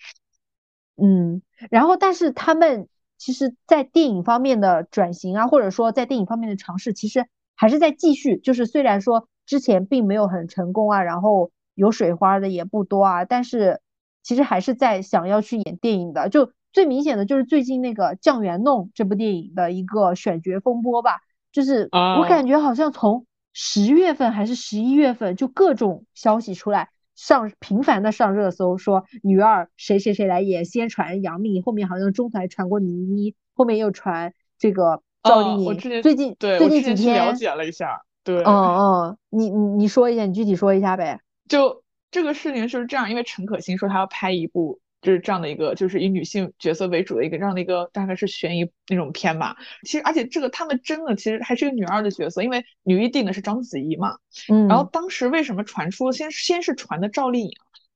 Speaker 2: 嗯，然后但是他们其实，在电影方面的转型啊，或者说在电影方面的尝试，其实还是在继续。就是虽然说之前并没有很成功啊，然后有水花的也不多啊，但是其实还是在想要去演电影的。就最明显的就是最近那个《酱园弄》这部电影的一个选角风波吧，就是我
Speaker 3: 啊
Speaker 2: 感觉好像从十月份还是十一月份，就各种消息出来。上频繁的上热搜，说女二谁谁谁来演，先传杨幂，后面好像中途还传过倪妮，后面又传这个赵
Speaker 3: 哦
Speaker 2: 丽颖。
Speaker 3: 我之前
Speaker 2: 最近
Speaker 3: 对
Speaker 2: 最近几天，
Speaker 3: 了解了一下，对，
Speaker 2: 嗯嗯，你你你说一下，你具体说一下呗。
Speaker 3: 就这个事情就是这样，因为陈可辛说他要拍一部就是这样的一个，就是以女性角色为主的一个这样的一个大概是悬疑那种片吧。其实而且这个他们真的其实还是个女二的角色，因为女一定的是章子怡嘛。
Speaker 2: 嗯，
Speaker 3: 然后当时为什么传出先先是传的赵丽颖，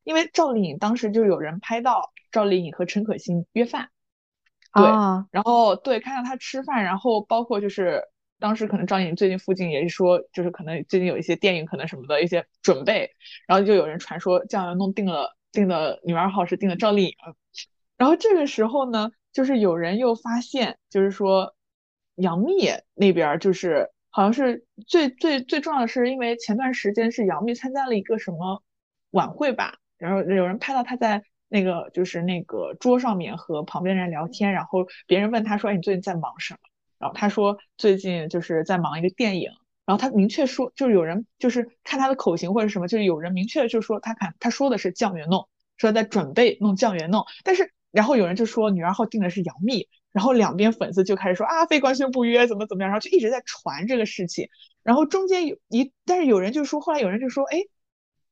Speaker 3: 因为赵丽颖当时就有人拍到赵丽颖和陈可辛约饭，对
Speaker 2: 啊，
Speaker 3: 然后对看到她吃饭，然后包括就是当时可能赵丽颖最近附近也是说，就是可能最近有一些电影可能什么的一些准备，然后就有人传说这样弄定了定的女二号是定的赵丽颖。然后这个时候呢，就是有人又发现，就是说杨幂那边就是好像是最最最重要的是，因为前段时间是杨幂参加了一个什么晚会吧，然后有人拍到她在那个就是那个桌上面和旁边人聊天，然后别人问她说：“哎，你最近在忙什么？”然后她说：“最近就是在忙一个电影。”然后他明确说，就是有人就是看他的口型或者什么，就是有人明确就说他看他说的是酱园弄，说在准备弄酱园弄，但是。然后有人就说女二号定的是杨幂，然后两边粉丝就开始说啊非官宣不约怎么怎么样，然后就一直在传这个事情，然后中间有一，但是有人就说后来有人就说哎。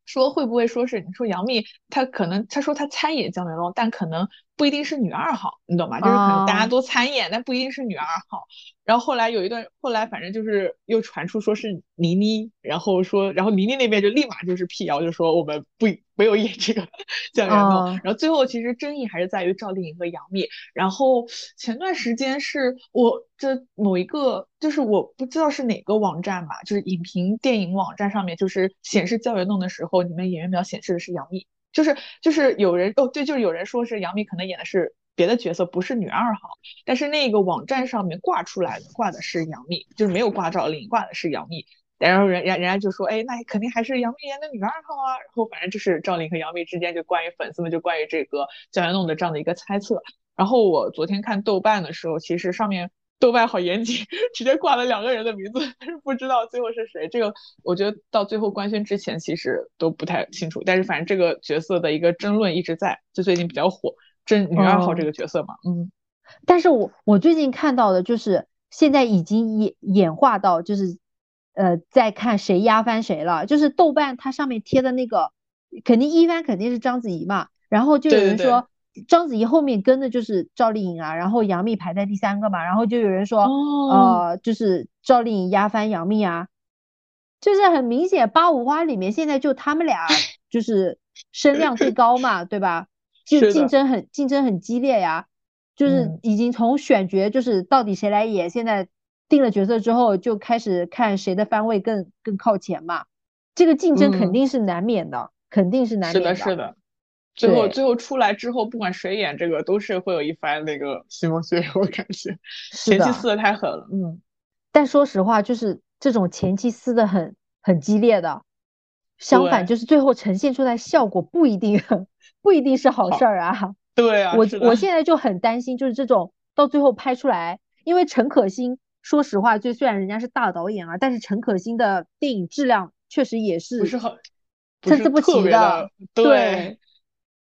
Speaker 3: 说会不会说是你说杨幂她可能她说她参演姜元龙，但可能不一定是女二号，你懂吗？就是可能大家都参演，但不一定是女二号。然后后来有一段，后来反正就是又传出说是倪妮，然后说，然后倪妮那边就立马就是辟谣，就说我们不没有演这个姜元龙。然后最后其实争议还是在于赵丽颖和杨幂。然后前段时间是我这某一个，就是我不知道是哪个网站吧，就是影评电影网站上面，就是显示姜元龙的时候，里面演员表显示的是杨幂，就是就是有人哦对，就是有人说是杨幂可能演的是。别的角色不是女二号，但是那个网站上面挂出来的挂的是杨幂，就是没有挂赵丽颖，挂的是杨幂。然后人人人家就说，哎，那肯定还是杨幂演的女二号啊。然后反正就是赵丽颖和杨幂之间就关于粉丝们就关于这个姜元弄的这样的一个猜测。然后我昨天看豆瓣的时候，其实上面豆瓣好严谨，直接挂了两个人的名字，但是不知道最后是谁。这个我觉得到最后官宣之前其实都不太清楚，但是反正这个角色的一个争论一直在，就最近比较火。真女二号这个角色嘛，嗯，
Speaker 2: 但是我我最近看到的就是现在已经演演化到就是，呃，在看谁压翻谁了。就是豆瓣它上面贴的那个，肯定一番肯定是章子怡嘛，然后就有人说章子怡后面跟的就是赵丽颖啊，然后杨幂排在第三个嘛，然后就有人说，呃，就是赵丽颖压翻杨幂啊，就是很明显八五花里面现在就他们俩 就是声量最高嘛，对吧？就竞争很竞争很激烈呀，就是已经从选角就是到底谁来演，现在定了角色之后就开始看谁的番位更更靠前嘛，这个竞争肯定是难免的，肯定是难免
Speaker 3: 的。是的，是的。最后最后出来之后，不管谁演这个，都是会有一番那个腥风血雨，我感觉前期撕的太狠了。嗯。
Speaker 2: 但说实话，就是这种前期撕的很很激烈的，相反就是最后呈现出来效果不一定。不一定是好事儿啊！
Speaker 3: 对啊，
Speaker 2: 我我现在就很担心，就是这种到最后拍出来，因为陈可辛，说实话，就虽然人家是大导演啊，但是陈可辛的电影质量确实也是
Speaker 3: 不是很
Speaker 2: 参差
Speaker 3: 不
Speaker 2: 齐
Speaker 3: 的。
Speaker 2: 对，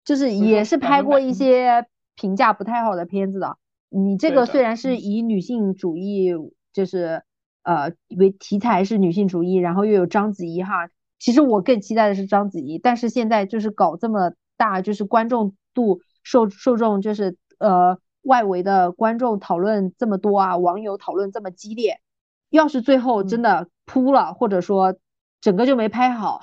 Speaker 2: 就是也是拍过一些评价不太好的片子的。你这个虽然是以女性主义，就是呃为题材是女性主义，然后又有章子怡哈，其实我更期待的是章子怡，但是现在就是搞这么。大就是观众度受受众就是呃外围的观众讨论这么多啊，网友讨论这么激烈，要是最后真的扑了，或者说整个就没拍好，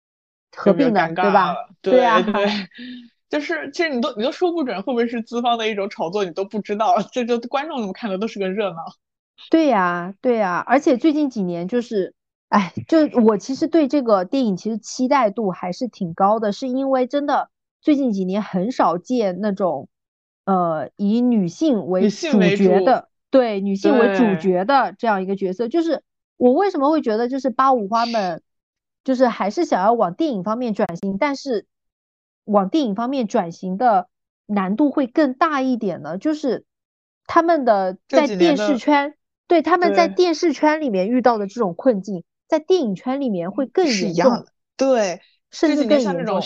Speaker 2: 何必呢对吧？
Speaker 3: 对
Speaker 2: 啊，
Speaker 3: 对，就是其实你都你都说不准会不会是资方的一种炒作，你都不知道，这就观众怎么看的都是个热闹。
Speaker 2: 对呀，对呀，而且最近几年就是。哎，就我其实对这个电影其实期待度还是挺高的，是因为真的最近几年很少见那种，呃，以女性为主角的，对女性为主角的这样一个角色。就是我为什么会觉得，就是八五花们，就是还是想要往电影方面转型，但是往电影方面转型的难度会更大一点呢？就是他们的在电视圈，对他们在电视圈里面遇到的这种困境。在电影圈里面会更严重，
Speaker 3: 对，
Speaker 2: 甚至更
Speaker 3: 像这种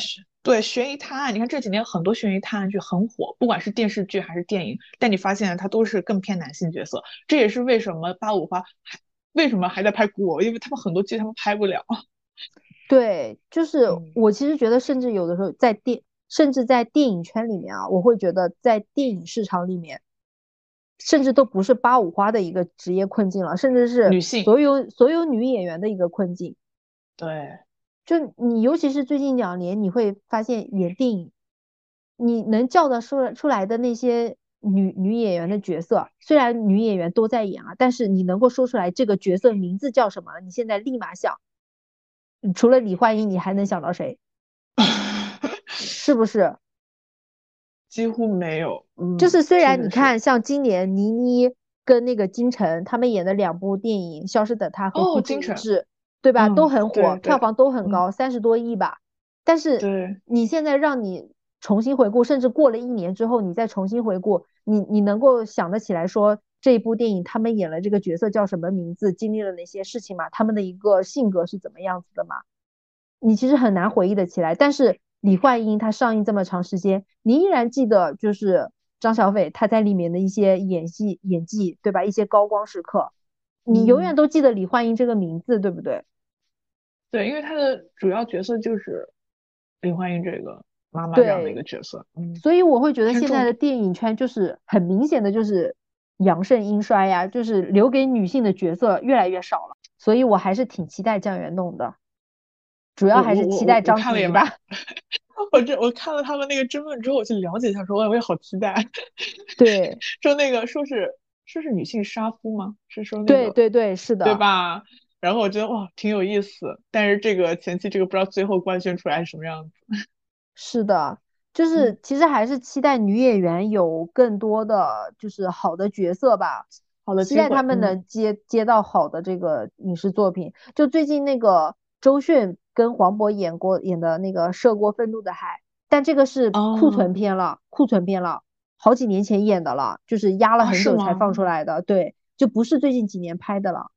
Speaker 3: 对悬疑探案，你看这几年很多悬疑探案剧很火，不管是电视剧还是电影，但你发现它都是更偏男性角色，这也是为什么八五花还为什么还在拍古偶，因为他们很多剧他们拍不了。
Speaker 2: 对，就是我其实觉得，甚至有的时候在电，甚至在电影圈里面啊，我会觉得在电影市场里面。甚至都不是八五花的一个职业困境了，甚至是
Speaker 3: 女性
Speaker 2: 所有所有女演员的一个困境。
Speaker 3: 对，
Speaker 2: 就你尤其是最近两年，你会发现演电影，你能叫得出出来的那些女女演员的角色，虽然女演员都在演啊，但是你能够说出来这个角色名字叫什么？你现在立马想，除了李焕英，你还能想到谁？是不是？
Speaker 3: 几乎没有，嗯，
Speaker 2: 就是虽然你看，像今年倪妮跟那个金晨他们演的两部电影《消失的她》和
Speaker 3: 哦《
Speaker 2: 孤注
Speaker 3: 金晨
Speaker 2: 一掷》，对吧？
Speaker 3: 嗯
Speaker 2: 都很火，票房都很
Speaker 3: 嗯
Speaker 2: 高，三十多亿吧。但是你现在让你重新回顾，甚至过了一年之后，你再重新回顾，你你能够想得起来说这一部电影他们演了这个角色叫什么名字，经历了哪些事情吗？他们的一个性格是怎么样子的吗？你其实很难回忆得起来。但是李焕英她上映这么长时间，你依然记得就是张小斐她在里面的一些演戏演技，对吧？一些高光时刻，你永远
Speaker 3: 嗯
Speaker 2: 都记得李焕英这个名字，对不对？
Speaker 3: 对，因为他的主要角色就是李焕英这个妈妈这样的一个角色，嗯，
Speaker 2: 所以我会觉得现在的电影圈就是很明显的就是阳盛阴衰呀，就是留给女性的角色越来越少了。所以我还是挺期待酱园弄的，主要还是期待张
Speaker 3: 看了也蛮
Speaker 2: 子怡吧。
Speaker 3: 我这我看了他们那个争论之后，我去了解一下，说，哎，我也好期待。
Speaker 2: 对
Speaker 3: 说那个说是说是女性杀夫吗？是说那个
Speaker 2: 对对对，是的，
Speaker 3: 对吧？然后我觉得哇，挺有意思。但是这个前期这个不知道最后官宣出来是什么样子。
Speaker 2: 是的，就是
Speaker 3: 嗯
Speaker 2: 其实还是期待女演员有更多的就是好的角色吧，
Speaker 3: 好的期，
Speaker 2: 待他们
Speaker 3: 嗯
Speaker 2: 能接接到好的这个影视作品。就最近那个周迅跟黄渤演过演的那个《涉过愤怒的海》，但这个是库存
Speaker 3: 哦
Speaker 2: 片了，库存片了，好几年前演的了，就是压了很久才放出来的，对，就不是最近几年拍的了。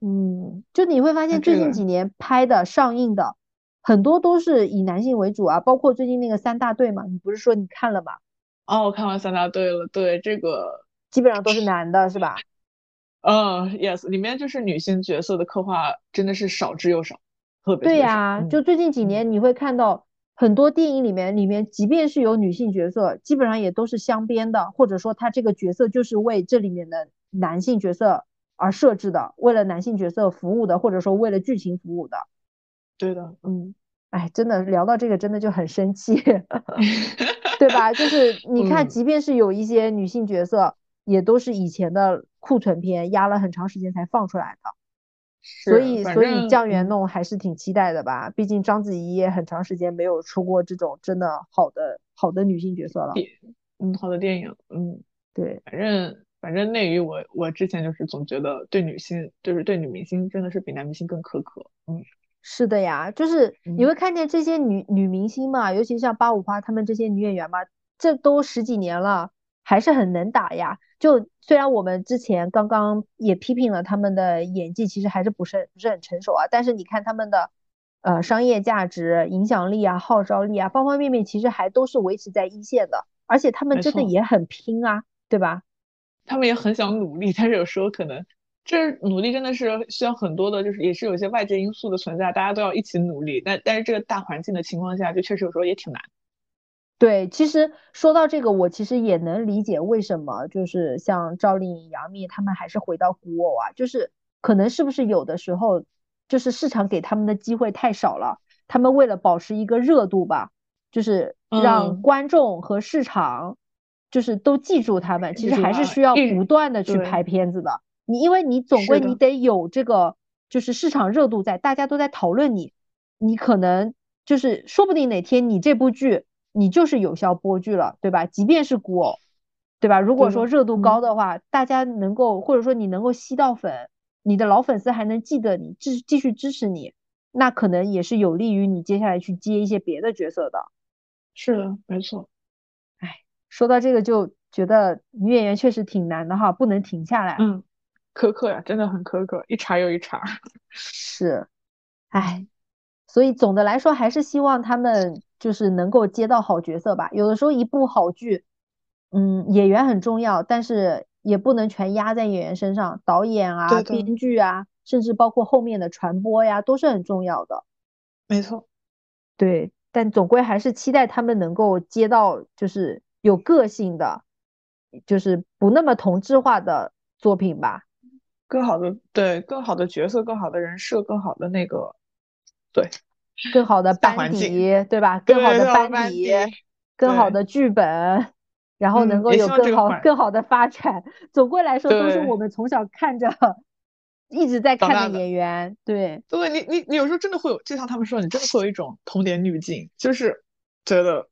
Speaker 2: 嗯，就你会发现最近几年拍的上映的很多都是以男性为主啊，包括最近那个三大队嘛，你不是说你看了吗？
Speaker 3: 哦，我看完三大队了，对这个，
Speaker 2: 基本上都是男的，是吧？
Speaker 3: 嗯，yes，里面就是女性角色的刻画真的是少之又少，特别少
Speaker 2: 对呀，
Speaker 3: 嗯
Speaker 2: 就最近几
Speaker 3: 嗯
Speaker 2: 年你会看到很多电影里面，里面即便是有女性角色，基本上也都是镶边的，或者说他这个角色就是为这里面的男性角色而设置的，为了男性角色服务的，或者说为了剧情服务的。
Speaker 3: 对的，嗯，
Speaker 2: 哎，真的聊到这个真的就很生气，对吧？就是 你看，
Speaker 3: 嗯
Speaker 2: 即便是有一些女性角色，也都是以前的库存片，压了很长时间才放出来的。所以，所以酱园
Speaker 3: 嗯
Speaker 2: 弄还是挺期待的吧？毕竟章子怡也很长时间没有出过这种真的好的好的女性角色了。
Speaker 3: 嗯，好的电影，嗯，
Speaker 2: 对，
Speaker 3: 反正反正内娱我我之前就是总觉得对女性就是对女明星真的是比男明星更苛刻，嗯，
Speaker 2: 是的呀，就是你
Speaker 3: 嗯
Speaker 2: 会看见这些女女明星嘛，尤其像八五花她们这些女演员嘛，这都十几年了，还是很能打呀。就虽然我们之前刚刚也批评了他们的演技，其实还是不是不是很成熟啊，但是你看他们的呃商业价值、影响力啊、号召力啊，方方面面其实还都是维持在一线的，而且他们真的也很拼啊，对吧？
Speaker 3: 他们也很想努力，但是有时候可能这努力真的是需要很多的，就是也是有些外界因素的存在，大家都要一起努力，但但是这个大环境的情况下，就确实有时候也挺难。
Speaker 2: 对，其实说到这个，我其实也能理解为什么就是像赵丽颖、杨幂他们还是回到古偶啊，就是可能是不是有的时候就是市场给他们的机会太少了，他们为了保持一个热度吧，就是让
Speaker 3: 嗯
Speaker 2: 观众和市场就是都记住他们，其实还是需要不断的去拍片子的。你因为你总归你得有这个就是市场热度在，大家都在讨论你，你可能就是说不定哪天你这部剧你就是有效播剧了，对吧？即便是古偶，对吧？如果说热度高
Speaker 3: 嗯
Speaker 2: 的话，大家能够或者说你能够吸到粉，你的老粉丝还能记得你，继继续支持你，那可能也是有利于你接下来去接一些别的角色的。
Speaker 3: 是的，没错。
Speaker 2: 哎说到这个就觉得女演员确实挺难的哈，不能停下来。
Speaker 3: 嗯，苛刻呀，真的很苛刻，一茬又一茬。
Speaker 2: 是，哎，所以总的来说还是希望他们就是能够接到好角色吧。有的时候一部好剧，嗯，演员很重要，但是也不能全压在演员身上，导演啊、编剧啊，甚至包括后面的传播呀，都是很重要的。
Speaker 3: 没错，
Speaker 2: 对，但总归还是期待他们能够接到就是有个性的，就是不那么同质化的作品吧。
Speaker 3: 更好的对更好的角色，更好的人设，更好的那个对
Speaker 2: 更好的班底，对吧？更好的班底更好的剧本，然后能够有更好更好的发展。总归来说，都是我们从小看着一直在看
Speaker 3: 的
Speaker 2: 演员。对，
Speaker 3: 对你你你有时候真的会有，就像他们说，你真的会有一种童年滤镜，就是觉得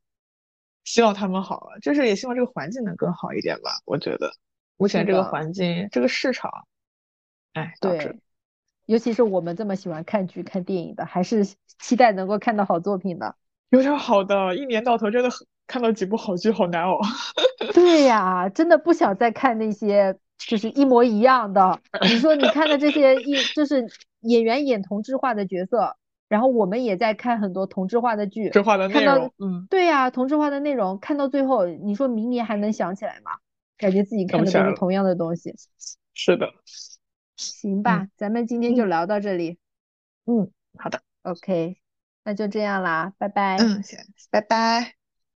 Speaker 3: 希望他们好了，就是也希望这个环境能更好一点吧。我觉得目前这个环境，这个市场，哎，
Speaker 2: 对，尤其是我们这么喜欢看剧、看电影的，还是期待能够看到好作品的。
Speaker 3: 有点好的，一年到头真的很看到几部好剧好难熬。
Speaker 2: 对呀，真的不想再看那些就是一模一样的。你说你看的这些一就是演员演同质化的角色。然后我们也在看很多同质化的剧，
Speaker 3: 质化的
Speaker 2: 内容，嗯，对呀，同质化的内容，看到最后，你说明年还能想起来吗？感觉自己看的都是同样的东西。
Speaker 3: 是的，
Speaker 2: 行吧，咱们今天就聊到这里。
Speaker 3: 嗯，好的
Speaker 2: ，OK，那就这样啦，拜拜。
Speaker 3: 嗯，行，拜拜。